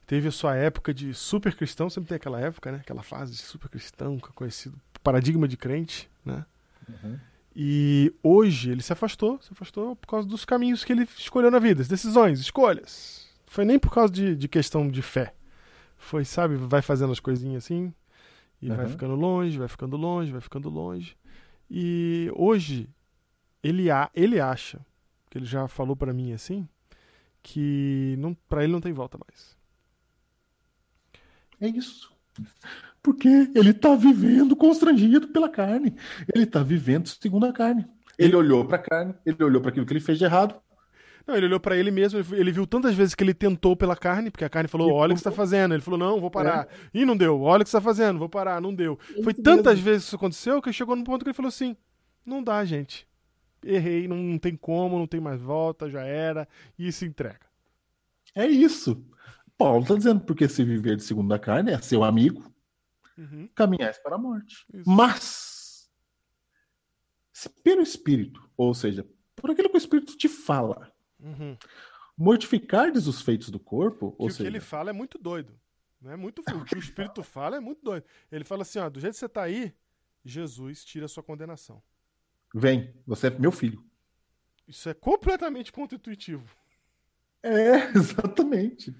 Teve a sua época de super cristão, sempre tem aquela época, né? Aquela fase de super cristão, que é conhecido paradigma de crente, né?
Uhum.
E hoje ele se afastou, se afastou por causa dos caminhos que ele escolheu na vida, as decisões, escolhas. Foi nem por causa de, de questão de fé. Foi, sabe, vai fazendo as coisinhas assim e vai
Uhum.
ficando longe, vai ficando longe, vai ficando longe. E hoje ele, a, ele acha, que ele já falou pra mim assim, que não, para ele não tem volta mais.
É isso. Porque ele tá vivendo constrangido pela carne. Ele tá vivendo segundo a carne. Ele olhou pra carne, ele olhou para aquilo que ele fez de errado.
Não, ele olhou pra ele mesmo, ele- viu tantas vezes que ele tentou pela carne, porque a carne falou,
E
olha o que você tá fazendo. Ele falou, não, vou parar. Ih, não deu. Olha o que você tá fazendo, vou parar, não deu. Foi tantas
mesmo.
vezes que isso aconteceu que chegou num ponto que ele falou assim, não dá, gente. Errei, não, não tem como, não tem mais volta, já era. E se entrega.
É isso. Paulo tá dizendo, porque se viver de segundo a carne é seu amigo,
Uhum.
caminhais para a morte.
Isso.
Mas, se pelo Espírito, ou seja, por aquilo que o Espírito te fala,
Uhum.
mortificardes os feitos do corpo,
Que
ou
o que
seja,
ele fala é muito doido. Não é muito O que o Espírito fala é muito doido. Ele fala assim, ó, do jeito que você tá aí, Jesus tira a sua condenação.
vem, você é meu filho.
Isso é completamente contra-intuitivo.
É, exatamente.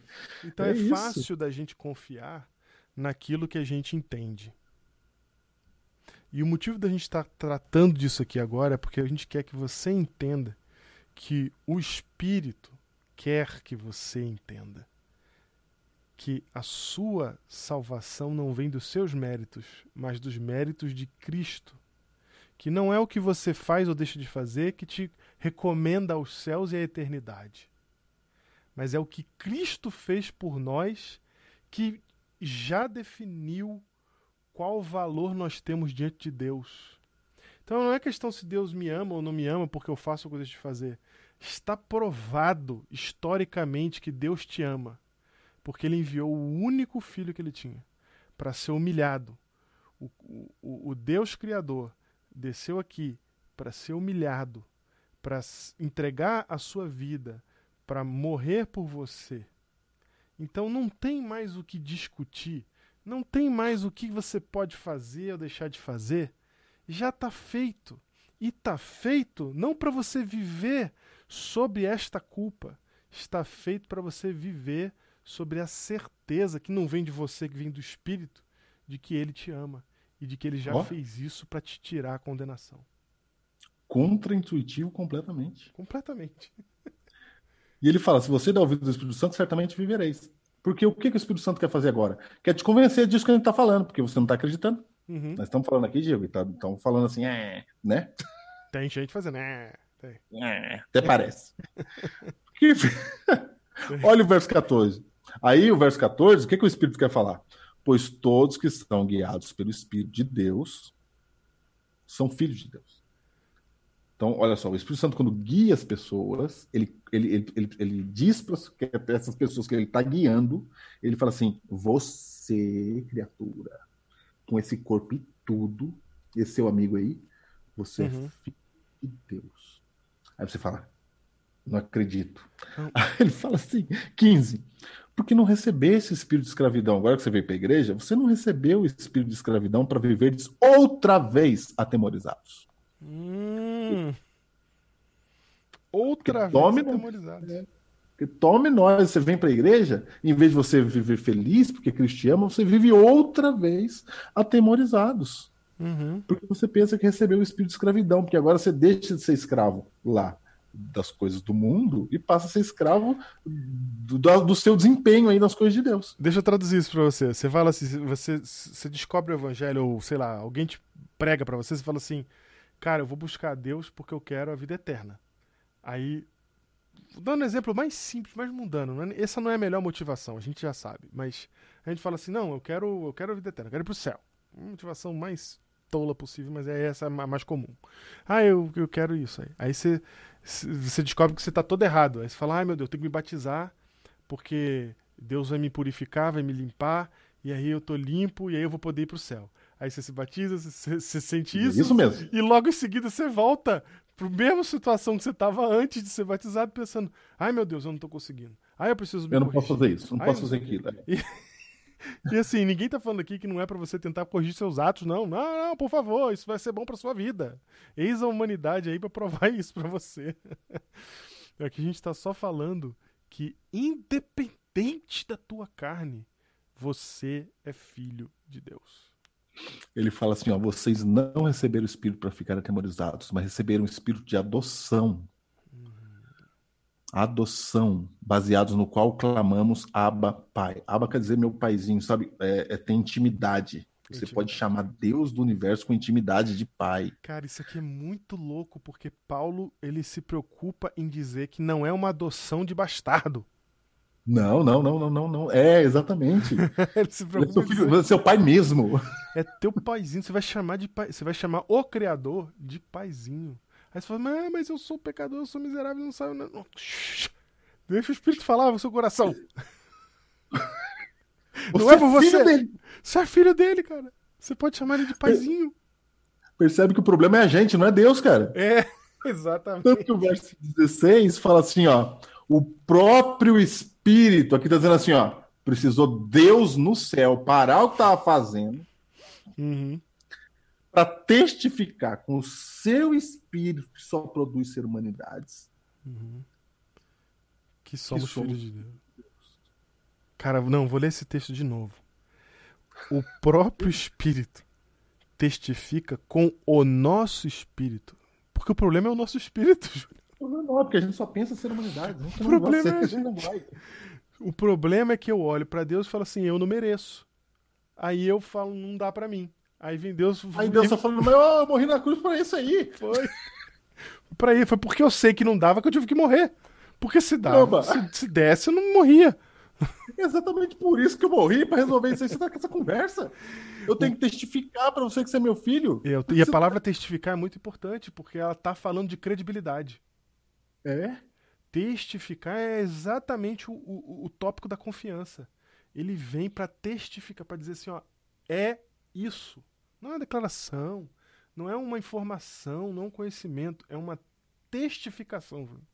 Então
É
é,
isso.
fácil da gente confiar naquilo que a gente entende. E o motivo da gente estar tratando disso aqui agora é porque a gente quer que você entenda que o Espírito quer que você entenda que a sua salvação não vem dos seus méritos, mas dos méritos de Cristo. Que não é o que você faz ou deixa de fazer que te recomenda aos céus e à eternidade mas é o que Cristo fez por nós que já definiu qual valor nós temos diante de Deus. Então não é questão se Deus me ama ou não me ama porque eu faço o que eu deixo de fazer. Está provado historicamente que Deus te ama, porque ele enviou o único filho que ele tinha para ser humilhado. O, o, o Deus Criador desceu aqui para ser humilhado, para entregar a sua vida, para morrer por você. Então não tem mais o que discutir. Não tem mais o que você pode fazer ou deixar de fazer. Já está feito. E está feito não para você viver sob esta culpa. Está feito para você viver sobre a certeza que não vem de você, que vem do Espírito, de que Ele te ama e de que Ele já
Ó.
fez isso para te tirar a condenação.
Contra-intuitivo completamente.
Completamente.
E ele fala: se você dá ouvido do Espírito Santo, certamente vivereis. Porque o que, que o Espírito Santo quer fazer agora? Quer te convencer disso que a gente está falando, porque você não está acreditando.
Uhum.
Nós estamos falando aqui, Diego, e tá- estamos falando assim, é, né?
Tem gente fazendo. É, tem.
É, até parece. Que- Olha o verso 14. Aí, o verso 14, o que, que o Espírito quer falar? Pois todos que estão guiados pelo Espírito de Deus são filhos de Deus. Então, olha só, o Espírito Santo, quando guia as pessoas, ele, ele, ele, ele, ele diz para essas pessoas que ele está guiando, ele fala assim: você, criatura, com esse corpo e tudo, esse seu amigo aí, você
Uhum.
é filho de Deus. Aí você fala, não acredito.
Não.
Aí ele fala assim, 15. Porque não recebesse espírito de escravidão. Agora que você veio para a igreja, você não recebeu o espírito de escravidão para viveres outra vez atemorizados.
Hum. Outra vez
tome, nós, você vem para a igreja, em vez de você viver feliz, porque Cristo te ama, você vive outra vez atemorizados.
Uhum.
Porque você pensa que recebeu o espírito de escravidão, porque agora você deixa de ser escravo lá das coisas do mundo e passa a ser escravo do, do- seu desempenho aí nas coisas de Deus.
Deixa eu traduzir isso pra você. Você fala assim, você, você descobre o evangelho, ou sei lá, alguém te prega pra você, você fala assim, cara, eu vou buscar a Deus porque eu quero a vida eterna. Aí, dando um exemplo mais simples, mais mundano, é- essa não é a melhor motivação, a gente já sabe, mas a gente fala assim, não, eu quero, eu quero a vida eterna, eu quero ir pro céu. Uma motivação mais tola possível, mas é essa a ma- mais comum. Ah, eu, eu quero isso aí. Aí você, você descobre que você tá todo errado. Aí você fala, ai meu Deus, eu tenho que me batizar porque Deus vai me purificar, vai me limpar, e aí eu tô limpo, e aí eu vou poder ir pro céu. Aí você se batiza, você, você sente isso,
Isso mesmo.
e logo em seguida você volta pro mesma situação que você tava antes de ser batizado, pensando, ai meu Deus, eu não tô conseguindo. Ai, eu preciso me
Eu não posso
corrigir."
fazer isso, não
Ai,
posso fazer aquilo.
quê. E assim, ninguém tá falando aqui que não é pra você tentar corrigir seus atos, não. Não, não, por favor, isso vai ser bom pra sua vida. Eis a humanidade aí pra provar isso pra você. Aqui a gente tá só falando que, independente da tua carne, você é filho de Deus.
Ele fala assim: ó, vocês não receberam o espírito para ficar atemorizados, mas receberam o espírito de adoção. Adoção, baseados no qual clamamos Abba Pai. Abba quer dizer meu paizinho, sabe? É, é ter intimidade. Você
Intimidade.
pode chamar Deus do universo com intimidade de pai.
Cara, isso aqui é muito louco, porque Paulo ele se preocupa em dizer que não é uma adoção de bastardo.
Não, não, não, não, não, não. É, exatamente.
se
é seu, filho, você é seu pai mesmo.
é teu paizinho, você vai chamar de pai, você vai chamar o criador de paizinho. Aí você fala, mas, mas eu sou pecador, eu sou miserável, não saio não. Deixa o espírito falar no seu coração. Não é por
filho
você.
dele.
Você é filho dele, cara. Você pode chamar ele de paizinho.
Percebe que o problema é a gente, não é Deus, cara.
É, exatamente.
Tanto que o verso 16 fala assim, ó, o próprio Espírito, aqui tá dizendo assim, ó, precisou Deus no céu parar o que estava fazendo
Uhum.
para testificar com o seu Espírito que só produz ser humanidades.
Que somos
somos.
filhos de Deus. Cara, não, vou ler esse texto de novo. O próprio Espírito testifica com o nosso espírito. Porque o problema é o nosso espírito, Júlio.
Não, não, porque a gente só pensa ser gente
O problema é a
a gente não vai.
O problema é que eu olho pra Deus e falo assim, eu não mereço. Aí eu falo, não dá pra mim. Aí vem Deus.
Aí Deus tá falando, mas eu morri na cruz para isso aí.
Foi. Pra ele, foi porque eu sei que não dava que eu tive que morrer. Porque se dava, se, se desse, eu não morria.
É exatamente por isso que eu morri, para resolver isso aí. Você tá com essa conversa. Eu tenho que testificar para você que você é meu filho.
Eu- e a palavra testificar é muito importante, porque ela tá falando de credibilidade.
É.
Testificar é exatamente o, o, o tópico da confiança. Ele vem pra testificar, pra dizer assim, ó, é isso. Não é uma declaração, não é uma informação, não é um conhecimento, é uma testificação. Júlio.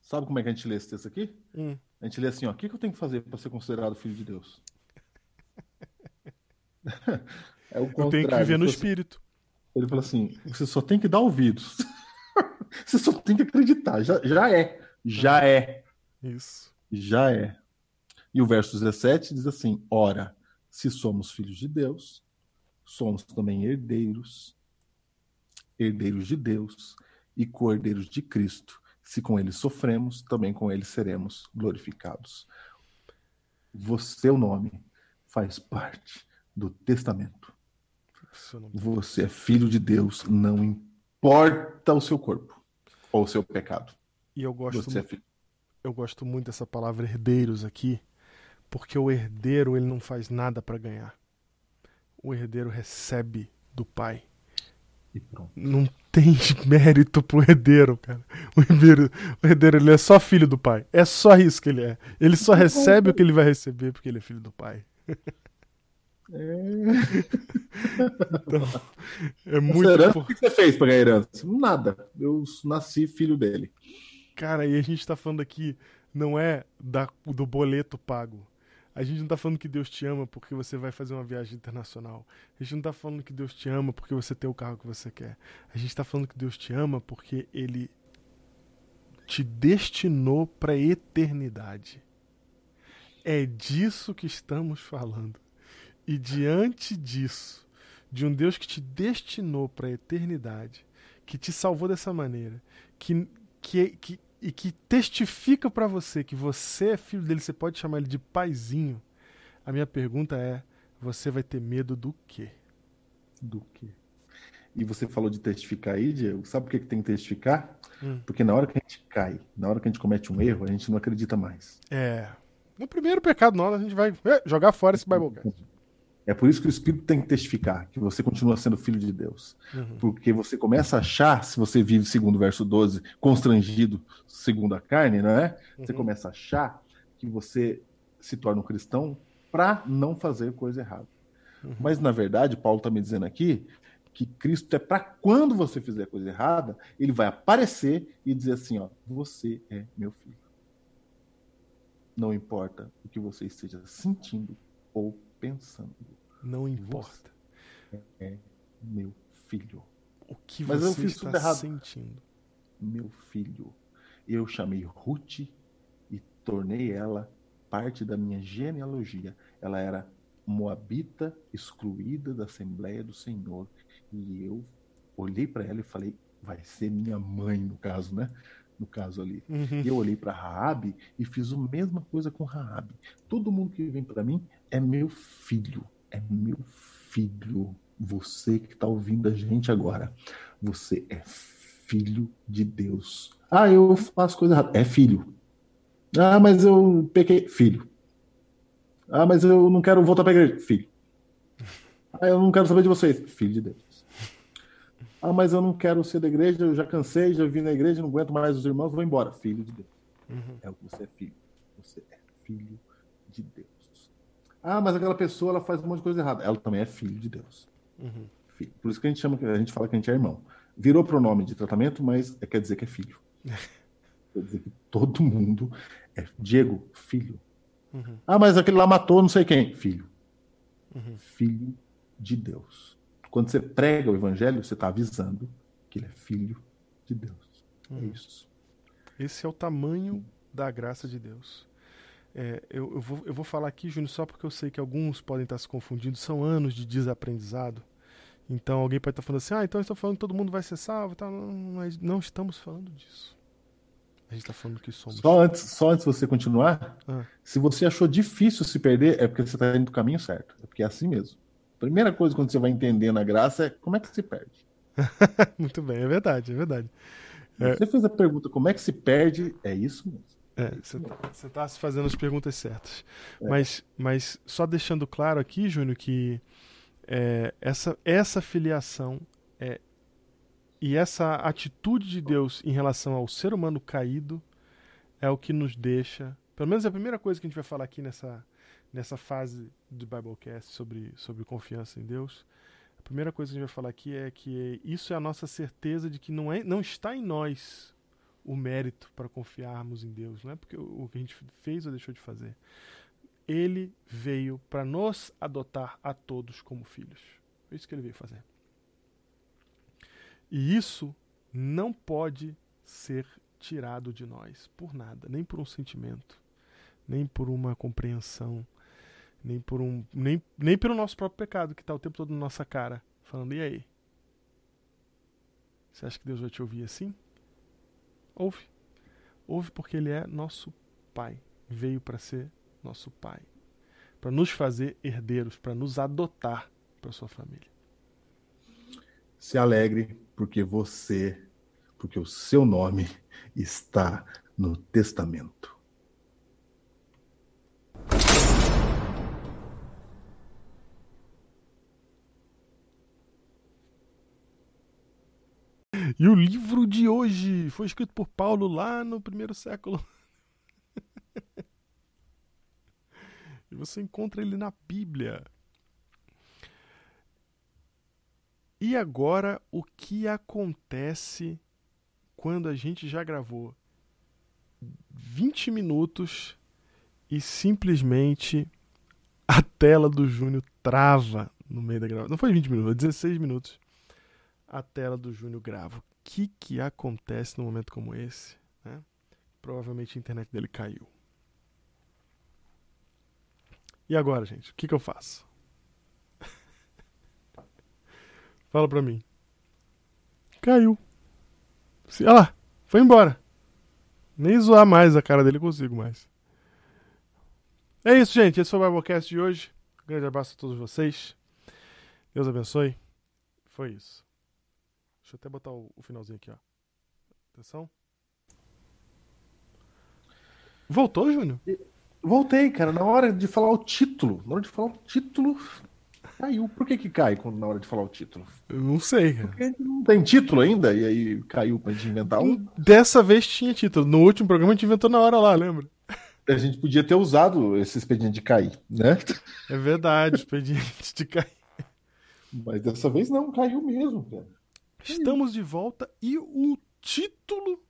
Sabe como é que a gente lê esse texto aqui?
Hum.
A gente lê assim, ó, o que que eu tenho que fazer para ser considerado filho de Deus? É o
Eu tenho que
contrário.
viver no
assim-
espírito.
Ele falou assim: você só tem que dar ouvidos. você só tem que acreditar. Já, já é. Já é.
Isso.
Já é. E o verso 17 diz assim: Ora, se somos filhos de Deus, somos também herdeiros, herdeiros de Deus e co-herdeiros de Cristo. Se com ele sofremos, também com ele seremos glorificados. Você, o nome, faz parte do testamento. Você é filho de Deus, não importa o seu corpo ou o seu pecado.
E eu gosto,
Você é filho.
eu gosto muito dessa palavra herdeiros aqui, porque o herdeiro ele não faz nada para ganhar. O herdeiro recebe do pai.
E pronto.
Não tem mérito pro herdeiro, cara. O herdeiro, o herdeiro ele é só filho do pai. É só isso que ele é. Ele só recebe o que ele vai receber porque ele é filho do pai. Então, é muito
herança, o que você fez para ganhar herança? Nada. Eu nasci filho dele.
Cara, e a gente tá falando aqui, não é da, do boleto pago. A gente não tá falando que Deus te ama porque você vai fazer uma viagem internacional. A gente não tá falando que Deus te ama porque você tem o carro que você quer. A gente tá falando que Deus te ama porque Ele te destinou pra eternidade. É disso que estamos falando. E diante disso, de um Deus que te destinou para a eternidade, que te salvou dessa maneira, que, que, que, e que testifica para você que você é filho dele, você pode chamar ele de paizinho. A minha pergunta é: você vai ter medo do quê?
Do quê? E você falou de testificar aí, Diego. Sabe por que que tem que testificar?
Hum.
Porque na hora que a gente cai, na hora que a gente comete um erro, a gente não acredita mais.
É. No primeiro pecado nosso, a gente vai eh, jogar fora esse Biblecast.
É por isso que o Espírito tem que testificar que você continua sendo filho de Deus.
Uhum.
Porque você começa a achar, se você vive segundo o verso 12, constrangido segundo a carne, não é? Você
Uhum.
começa a achar que você se torna um cristão para não fazer coisa errada.
Uhum.
Mas na verdade, Paulo está me dizendo aqui que Cristo é para quando você fizer coisa errada, ele vai aparecer e dizer assim, ó, você é meu filho. Não importa o que você esteja sentindo ou pensando,
Não importa
é meu filho.
o que
Mas eu
você está
errado.
sentindo.
meu filho. Eu chamei Ruth e tornei ela parte da minha genealogia. Ela era moabita, excluída da Assembleia do Senhor. E eu olhei para ela e falei, vai ser minha mãe, no caso, né? No caso ali.
Uhum.
Eu olhei para Raabe e fiz a mesma coisa com Raabe. Todo mundo que vem para mim é meu filho, é meu filho. Você que está ouvindo a gente agora, você é filho de Deus. Ah, eu faço coisa errada. É filho. Ah, mas eu pequei. Filho. Ah, mas eu não quero voltar para a igreja. Filho. Ah, eu não quero saber de vocês. Filho de Deus. Ah, mas eu não quero ser da igreja, eu já cansei, já vim na igreja, não aguento mais os irmãos, vou embora. Filho de Deus.
Uhum.
É o que você é filho. Você é filho de Deus. Ah, mas aquela pessoa ela faz um monte de coisa errada. Ela também é filho de Deus.
Uhum.
Filho. Por isso que a gente chama, a gente fala que a gente é irmão. Virou pronome de tratamento, mas é- quer dizer que é filho. quer dizer que todo mundo é Diego, filho.
Uhum.
Ah, mas aquele lá matou não sei quem. Filho.
Uhum.
Filho de Deus. Quando você prega o evangelho, você está avisando que ele é filho de Deus. É
Uhum.
isso.
Esse é o tamanho da graça de Deus. É, eu, eu vou, eu vou falar aqui, Júnior, só porque eu sei que alguns podem estar se confundindo. São anos de desaprendizado. Então alguém pode estar falando assim, ah, então estou falando que todo mundo vai ser salvo tal. Não, mas não estamos falando disso. A gente está falando que somos.
Só antes, só antes de você continuar,
Ah.
se você achou difícil se perder, é porque você está indo do caminho certo. É porque é assim mesmo. Primeira coisa quando você vai entendendo a graça é como é que se perde.
Muito bem, é verdade, é verdade. É.
Você fez a pergunta como é que se perde, é isso mesmo.
É, você tá, você tá se fazendo as perguntas certas. Mas, mas só deixando claro aqui, Júnior, que é, essa, essa filiação é, e essa atitude de Deus em relação ao ser humano caído é o que nos deixa. Pelo menos é a primeira coisa que a gente vai falar aqui nessa, nessa fase do Biblecast sobre, sobre confiança em Deus. A primeira coisa que a gente vai falar aqui é que isso é a nossa certeza de que não, é, não está em nós o mérito para confiarmos em Deus, não é porque o, o que a gente fez ou deixou de fazer. ele veio para nos adotar a todos como filhos. É isso que ele veio fazer. E isso não pode ser tirado de nós por nada, nem por um sentimento, nem por uma compreensão, nem por um nem, nem pelo nosso próprio pecado que está o tempo todo na nossa cara, falando e aí? Você acha que Deus vai te ouvir assim? Ouve. Ouve porque ele é nosso pai, veio para ser nosso pai, para nos fazer herdeiros, para nos adotar para sua família.
Se alegre porque você, porque o seu nome está no testamento.
E o livro de hoje foi escrito por Paulo lá no primeiro século. e você encontra ele na Bíblia. E agora, o que acontece quando a gente já gravou 20 minutos e simplesmente a tela do Júnior trava no meio da gravação? Não foi 20 minutos, foi 16 minutos. A tela do Júnior grava. O que, que acontece num momento como esse? Né? Provavelmente a internet dele caiu. E agora, gente? O que, que eu faço? Fala pra mim. Caiu. Olha lá, foi embora. Nem zoar mais a cara dele consigo mais. É isso, gente. Esse foi o Biblecast de hoje. Um grande abraço a todos vocês. Deus abençoe. Foi isso. Deixa eu até botar o, o finalzinho aqui, ó. Atenção. Voltou, Júnior?
Voltei, cara. Na hora de falar o título, na hora de falar o título, caiu. Por que que cai quando, na hora de falar o título?
Eu não sei, cara.
Porque não tem título ainda, e aí caiu pra gente inventar um.
Dessa vez tinha título. No último programa a gente inventou na hora lá, lembra?
A gente podia ter usado esse expediente de cair, né?
É verdade, expediente de cair.
Mas dessa vez não, caiu mesmo, cara.
Estamos de volta e o título